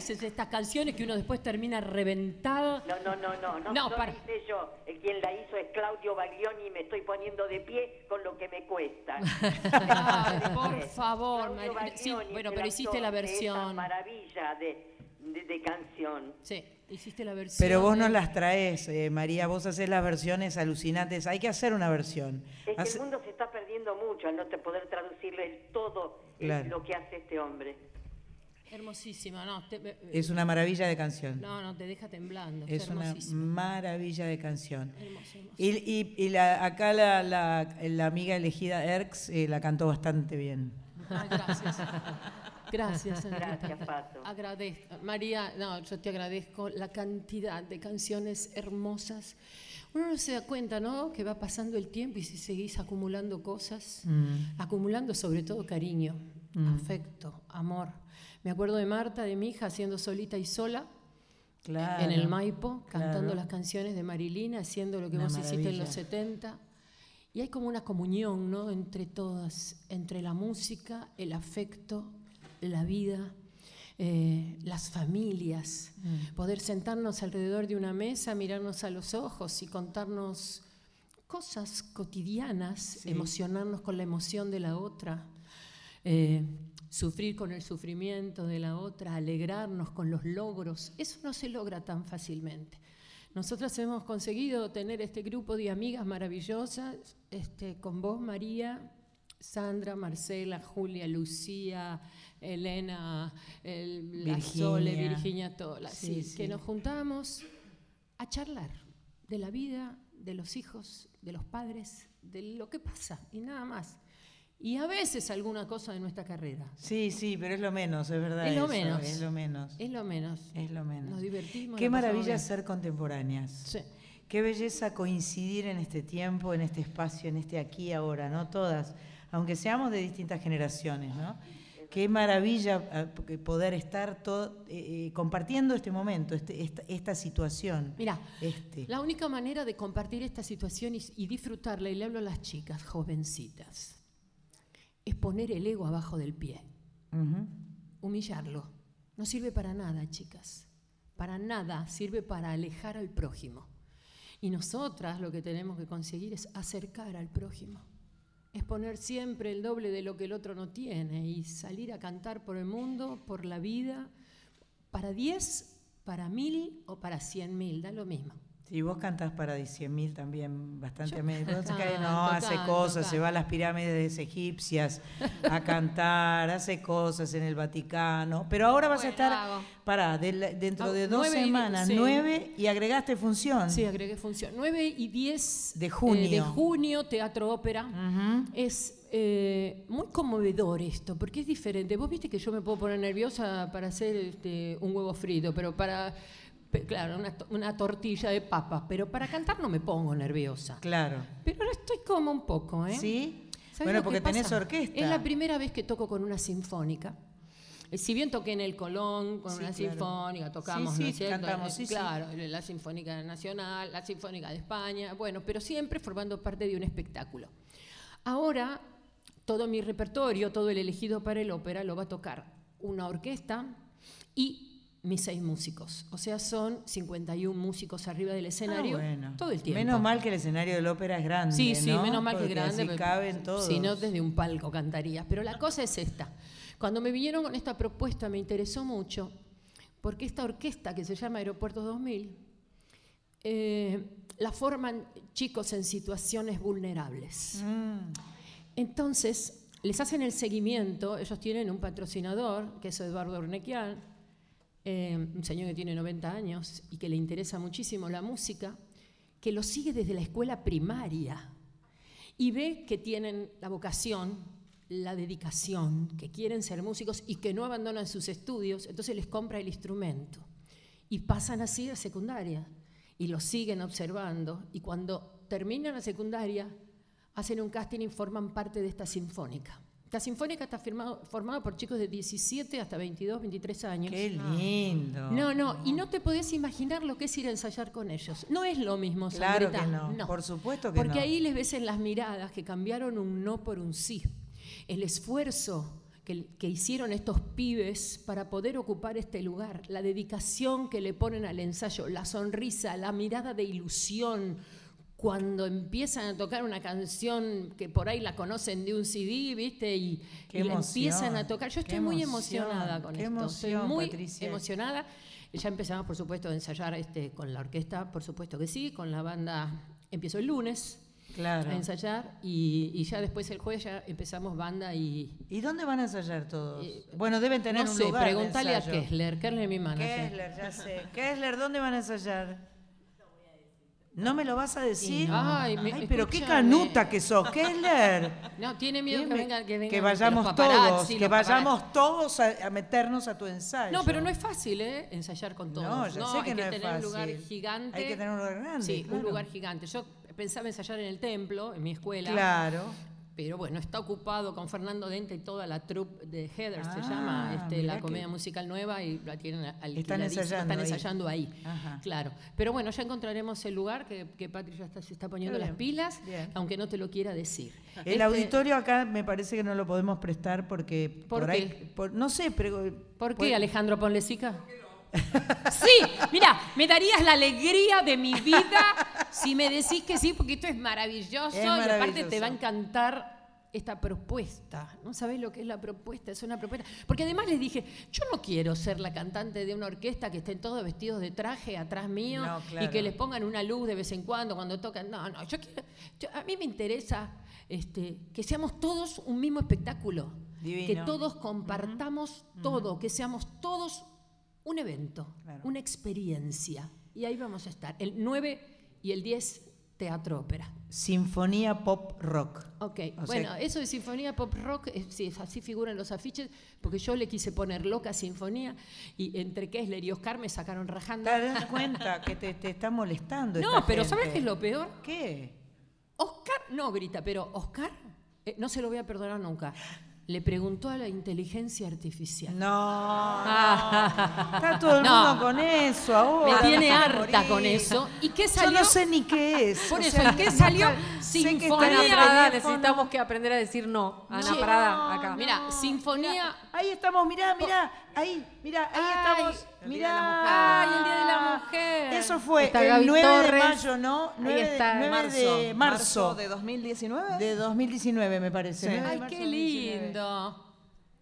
Haces estas canciones que uno después termina reventado? No, no, no, no, no, No, no para. hice yo. El quien la hizo es Claudio Baglioni y me estoy poniendo de pie con lo que me cuesta. Ay, por favor, Claudio Marilina. Sí, Baglioni bueno, pero hiciste la esa versión. maravilla de, de, de canción. Sí, hiciste la versión. Pero vos nos las traes, eh, María, vos haces las versiones alucinantes. Hay que hacer una versión. Es que Hace- el mundo se está perdiendo mucho al no te poder traducirle el todo eh, Claro. lo que hace este hombre. Hermosísima, no. te- eh, Es una maravilla de canción. No, no, te deja temblando. Es una maravilla de canción. Hermoso, hermoso. Y, y- y la- acá la, la- la amiga elegida Erx eh, la cantó bastante bien. Ay, gracias. Gracias, Enrique. Gracias, Pato. Agradezco. María, no, yo te agradezco la cantidad de canciones hermosas. Uno no se da cuenta, ¿no? Que va pasando el tiempo y si seguís acumulando cosas, Mm. acumulando sobre todo cariño, Mm. afecto, amor. Me acuerdo de Marta, de mi hija, haciendo solita y sola. Claro, en el Maipo, cantando claro. las canciones de Marilina, haciendo lo que Una vos hiciste en los 70. Y hay como una comunión, ¿no? Entre todas, entre la música, el afecto, la vida, eh, las familias. Mm. Poder sentarnos alrededor de una mesa, mirarnos a los ojos y contarnos cosas cotidianas, emocionarnos con la emoción de la otra. eh, sufrir con el sufrimiento de la otra, alegrarnos con los logros, eso no se logra tan fácilmente. Nosotras hemos conseguido tener este grupo de amigas maravillosas, este, con vos, María, Sandra, Marcela, Julia, Lucía, Elena, el, la Virginia. Sole, Virginia sí, sí. que nos juntamos a charlar de la vida, de los hijos, de los padres, de lo que pasa y nada más. Y a veces alguna cosa de nuestra carrera. Sí, sí, pero es lo menos, es verdad. Es lo eso, menos. Es lo menos. Es lo menos. Es lo menos. Nos divertimos. Qué maravilla ser contemporáneas. Sí. Qué belleza coincidir en este tiempo, en este espacio, en este aquí ahora, ¿no? Todas, aunque seamos de distintas generaciones, ¿no? Qué maravilla eh, poder estar todo, eh, eh, compartiendo este momento, este- esta, esta situación. Mira, Este. la única manera de compartir esta situación y, y disfrutarla, y le hablo a las chicas jovencitas, es poner el ego abajo del pie, humillarlo. No sirve para nada, chicas. Para nada sirve para alejar al prójimo. Y nosotras lo que tenemos que conseguir es acercar al prójimo. Es poner siempre el doble de lo que el otro no tiene y salir a cantar por el mundo, por la vida, para 10, para mil o para 100 mil, da lo mismo. Sí, vos cantás para 100.000 también, bastante Yo a medio. Canto, cae- No, hace cosas, se va a las pirámides egipcias a cantar, hace cosas en el Vaticano. Pero ahora vas a estar, hago. pará, de- dentro Hago de dos nueve y- semanas, sí. nueve, y agregaste función. Sí, agregué función. 9 y 10 De junio. eh, de junio, Teatro Ópera. Es eh, muy conmovedor esto, porque es diferente. Vos viste que yo me puedo poner nerviosa para hacer este, un huevo frito, pero para, claro, una, to- una tortilla de papas, pero para cantar no me pongo nerviosa. Claro. Pero ahora estoy como un poco, ¿eh? ¿Sí? ¿Sabés Bueno, porque tenés orquesta. Es la primera vez que toco con una sinfónica. Eh, Si bien toqué en el Colón con Sí, una claro. sinfónica, tocamos, Sí, ¿no sí, cierto? cantamos, claro, la Sinfónica Nacional, la Sinfónica de España, bueno, pero siempre formando parte de un espectáculo. Ahora, todo mi repertorio, todo el elegido para el ópera, lo va a tocar una orquesta y mis seis músicos. O sea, son 51 músicos arriba del escenario Ah, bueno. todo el tiempo. Menos mal que el escenario del ópera es grande. Sí, sí, ¿no? menos mal que Porque grande. así caben todos. Si no, desde un palco cantarías. Pero la cosa es esta. Cuando me vinieron con esta propuesta me interesó mucho, porque esta orquesta que se llama Aeropuerto 2000, eh, la forman chicos en situaciones vulnerables. Mm. Entonces, les hacen el seguimiento, ellos tienen un patrocinador, que es Eduardo Ornequian, eh, un señor que tiene 90 años y que le interesa muchísimo la música, que los sigue desde la escuela primaria y ve que tienen la vocación, la dedicación, que quieren ser músicos y que no abandonan sus estudios, entonces les compra el instrumento y pasan así a secundaria y los siguen observando y cuando terminan la secundaria hacen un casting y forman parte de esta sinfónica. La sinfónica está firmado- formada por chicos de 17 hasta 22, 23 años. Qué lindo. No, no, y no te podés imaginar lo que es ir a ensayar con ellos. No es lo mismo, Claro que no, por supuesto que Porque no. ahí les ves en las miradas que cambiaron un no por un sí. El esfuerzo que hicieron estos pibes para poder ocupar este lugar, la dedicación que le ponen al ensayo, la sonrisa, la mirada de ilusión, cuando empiezan a tocar una canción que por ahí la conocen de un CD, ¿viste? Y, y la empiezan a tocar. Yo estoy muy emoción, emocionada con qué esto. emoción, estoy muy Patricia. emocionada. Ya empezamos, por supuesto, a ensayar este, con la orquesta, por supuesto que sí, con la banda. Empiezo el lunes Claro. a ensayar y, y ya después el jueves ya empezamos banda y... ¿Y dónde van a ensayar todos? bueno, deben tener no un sé, lugar de preguntale a. Kessler, Kessler es mi manager. Kessler, ya sé. Kessler, ¿dónde van a ensayar? ¿No me lo vas a decir? no. Ay, me- pero qué canuta que sos, Kessler. No, tiene miedo que Dime, vengan que, vengan que vayamos todos, que vayamos todos a, a meternos a tu ensayo. No, pero no es fácil, ¿eh? Ensayar con todos. No, ya sé hay que no es tener un lugar fácil. gigante. Hay que tener un lugar grande, Sí, claro. un lugar gigante. Yo pensaba ensayar en el templo, en mi escuela. Claro. Pero bueno, está ocupado con Fernando Dente y toda la troupe de Heather, se Ah, llama, este, mirá la que- comedia musical nueva y la tienen. Están ensayando Están ensayando ahí. Ajá. Claro. Pero bueno, ya encontraremos el lugar que, que Patri ya está- se está poniendo las pilas, bien. aunque no te lo quiera decir. El Este, auditorio acá me parece que no lo podemos prestar porque ¿Por por, qué? ahí, por- no sé, pero ¿Por qué, Alejandro Ponlesica? Sí, mira, me darías la alegría de mi vida si me decís que sí, porque esto es maravilloso Es y aparte te va a encantar esta propuesta. No sabés lo que es la propuesta, es una propuesta. Porque además les dije, yo no quiero ser la cantante de una orquesta que estén todos vestidos de traje atrás mío No, y que les pongan una luz de vez en cuando cuando tocan. No, no, yo quiero, yo- a mí me interesa este, que seamos todos un mismo espectáculo. Divino. Que todos compartamos todo, que seamos todos un evento, una experiencia. Y ahí vamos a estar. El 9 y el 10, Teatro Ópera. Sinfonía Pop Rock. Ok, O bueno, sea- eso de Sinfonía Pop Rock, eh, sí, así figuran los afiches, porque yo le quise poner Loca Sinfonía y entre Kessler y Oscar me sacaron rajando. ¿Te das cuenta que te, te está molestando? No, esta pero gente? ¿sabes qué es lo peor? ¿Qué? Oscar no grita, pero Oscar eh, no se lo voy a perdonar nunca. Le preguntó a la inteligencia artificial. No. Está todo el No. mundo con eso ahora. Me tiene harta morir. con eso. ¿Y qué Yo salió? no sé ni qué es. Por o eso, sea, ¿y qué salió? sé que está Ana Prada, necesitamos que aprender a decir no. Ana. Prada, acá. Mira, Sinfonía. Ahí estamos, mirá, mirá. Ahí, mirá, ahí Ay, estamos. Mujer. Ay, el Día de la Mujer. Eso fue Está el Gaby 9 Torres. de mayo, ¿no? Ahí 9 de- está. 9 Marzo. de marzo. Marzo de 2019. De 2019, me parece. Sí. 9 de Ay, marzo qué de 2019. lindo.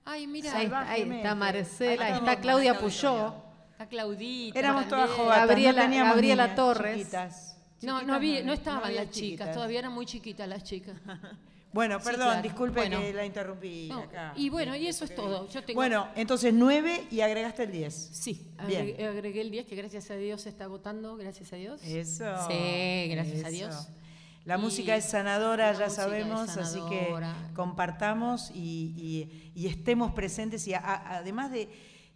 Ay, mira. Ahí, está- ahí está Marcela, Ahí está estamos. Claudia Puyó. Está Claudita. Éramos todas también. jovatas, Gabriela- Gabriela niñas Torres. chiquitas. No, Chiquitas no, había, no no estaban había las chicas, todavía eran muy chiquitas las chicas. Bueno, Sí, perdón, claro. disculpe Bueno. que la interrumpí No, acá. Y bueno, y eso es todo. Yo tengo, Bueno, entonces 9 y agregaste el 10. Sí, Bien. agregué, el 10, que gracias a Dios se está agotando, gracias a Dios. Eso. Sí, gracias a. Dios. La Y música es sanadora, ya sabemos, así que compartamos y, y- y estemos presentes y a- a- además de,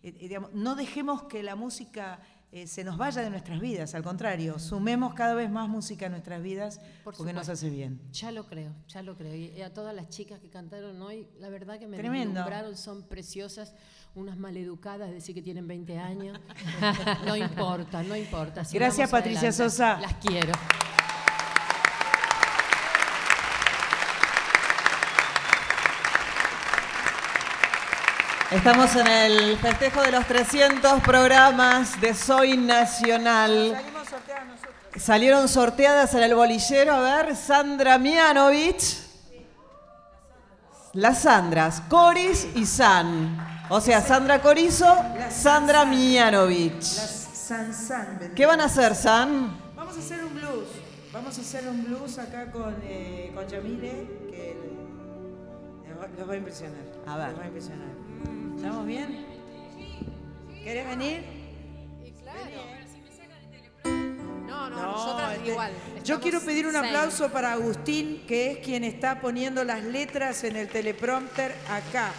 eh, digamos, no dejemos que la música eh, se nos vaya de nuestras vidas, al contrario, sumemos cada vez más música a nuestras vidas Por porque nos hace bien. Ya lo creo, ya lo creo. Y a todas las chicas que cantaron hoy, la verdad que me deslumbraron, son preciosas, unas maleducadas, decir que tienen 20 años. no importa, no importa. Gracias, Patricia adelante. Sosa. Las quiero. Estamos en el festejo de los 300 programas de Soy Nacional. Salieron sorteadas en el bolillero, a ver, Sandra Mianovich. Las Sandras, Coris y San. O sea, Sandra Corizo, Sandra Mianovich. Las San San. ¿Qué van a hacer, San? Vamos a hacer un blues. Vamos a hacer un blues acá con, eh, con Yamile, que les va- los va a impresionar. A ver. Los va a impresionar. ¿Estamos bien? ¿Querés venir? No, no, No, nosotras este- igual. Yo quiero pedir un aplauso para Agustín, que es quien está poniendo las letras en el teleprompter acá.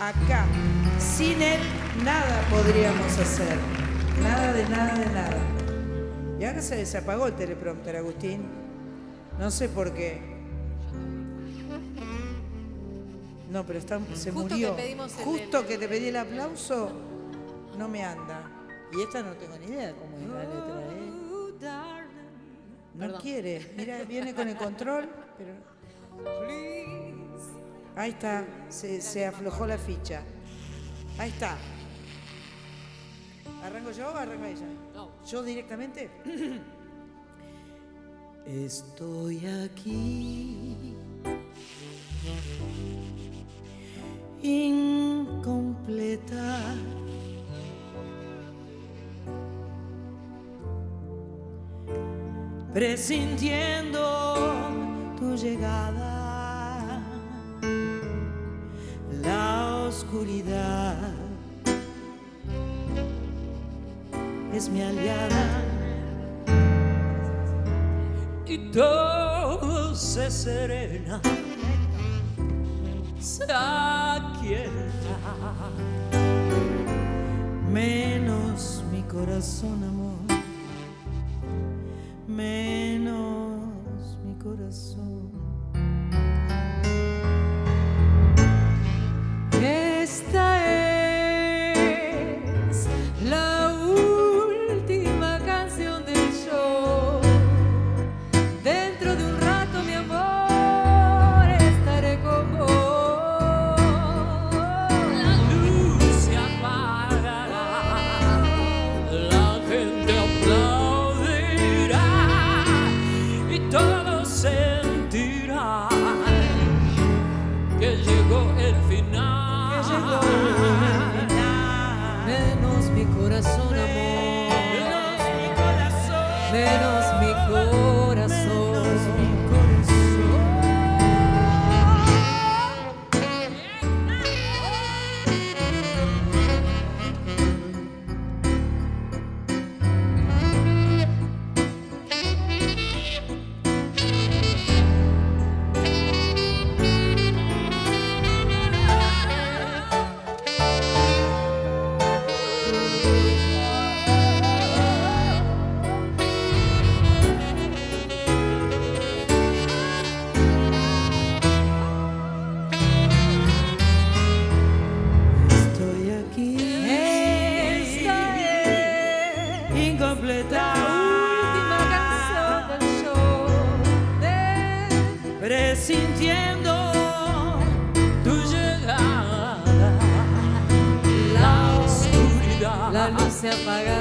Acá. Sin él nada podríamos hacer. Nada de nada de nada. Y ahora se desapagó el teleprompter, Agustín. No sé por qué. No, pero está, se Justo murió. que pedimos el- Justo que te pedí el aplauso, no me anda. Y esta no tengo ni idea cómo es la letra, ¿eh? No Perdón. quiere. Mira, viene con el control, pero. Ahí está, se, se aflojó la ficha. Ahí está. ¿Arranco yo o arranca ella? ¿Yo directamente? Estoy aquí. Incompleta. Presintiendo tu llegada. La oscuridad es mi aliada. y todo se serena, se aquieta. Menos mi corazón, amor. Menos mi corazón. La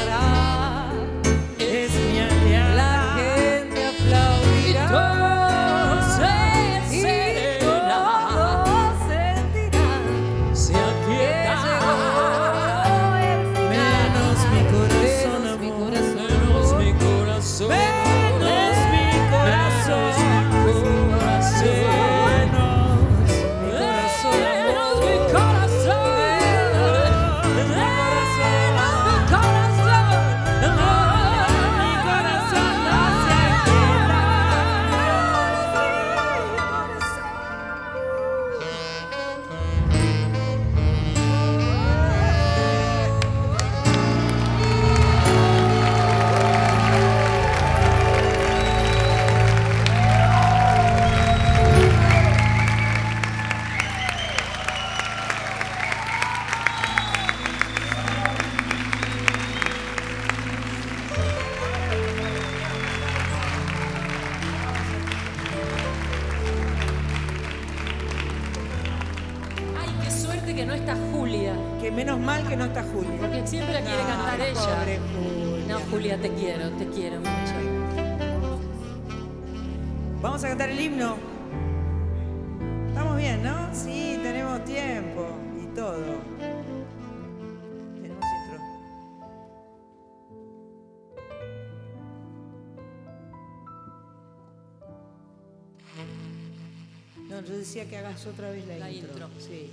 decía que hagas otra vez la, La intro. intro. Sí.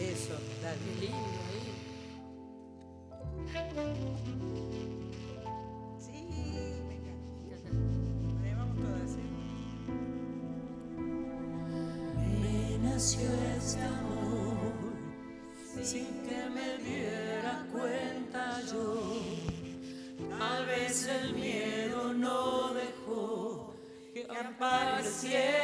Eso, dale. Qué lindo ahí. Sí, venga. Vale, vamos todas, ¿eh? Me nació este amor sin que me diera cuenta yo. Tal vez el miedo no dejó que apareciera.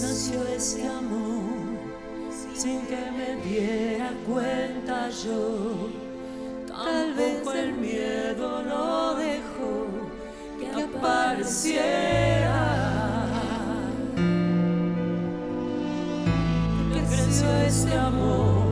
nació ese amor sin que me diera cuenta yo. Tal vez el miedo no dejó que apareciera. Que creció este amor.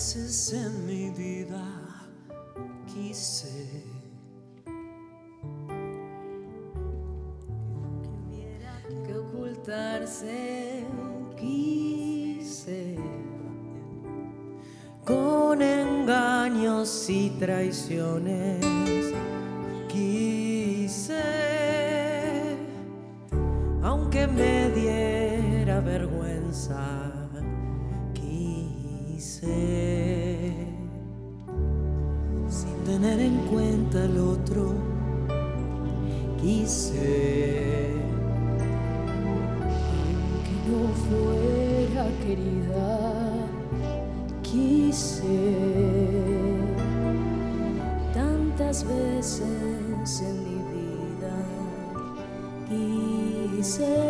Veces en mi vida quise. Que ocultarse quise. Con engaños y traiciones quise. Aunque me diera vergüenza sin tener en cuenta el otro quise que no fuera querida, quise tantas veces en mi vida, quise,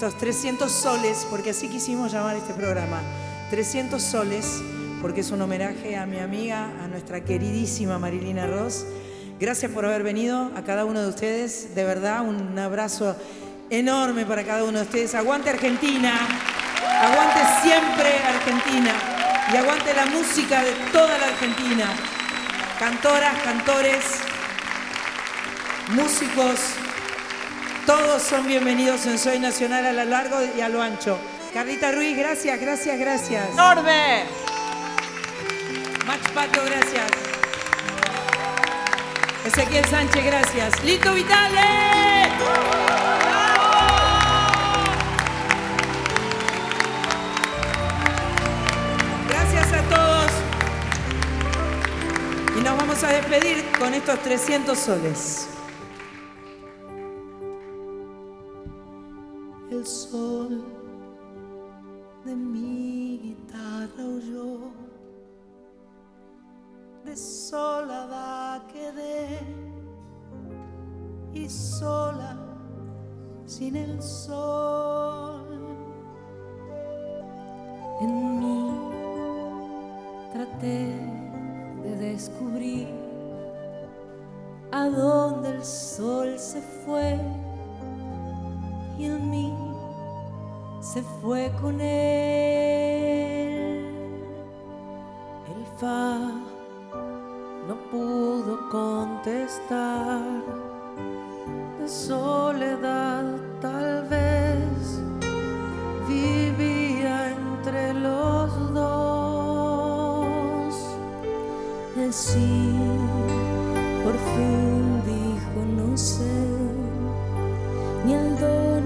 estos 300 soles, porque así quisimos llamar este programa. 300 soles, porque es un homenaje a mi amiga, a nuestra queridísima Marilina Ross. Gracias por haber venido a cada uno de ustedes. De verdad, un abrazo enorme para cada uno de ustedes. Aguante Argentina, aguante siempre Argentina y aguante la música de toda la Argentina. Cantoras, cantores, músicos, todos son bienvenidos en Soy Nacional a lo largo y a lo ancho. Carlita Ruiz, gracias, gracias, gracias. ¡Enorme! Max Pato, gracias. Ezequiel Sánchez, gracias. Lito Vitale. Gracias a todos. Y nos vamos a despedir con estos 300 soles. de mi guitarra huyó, desolada quedé y sola sin el sol. En mí traté de descubrir a dónde el sol se fue y en mí se fue con él. El fa no pudo contestar de soledad tal vez vivía entre los dos. El sí por fin dijo no sé ni el dolor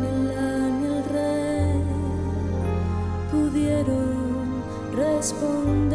corresponde.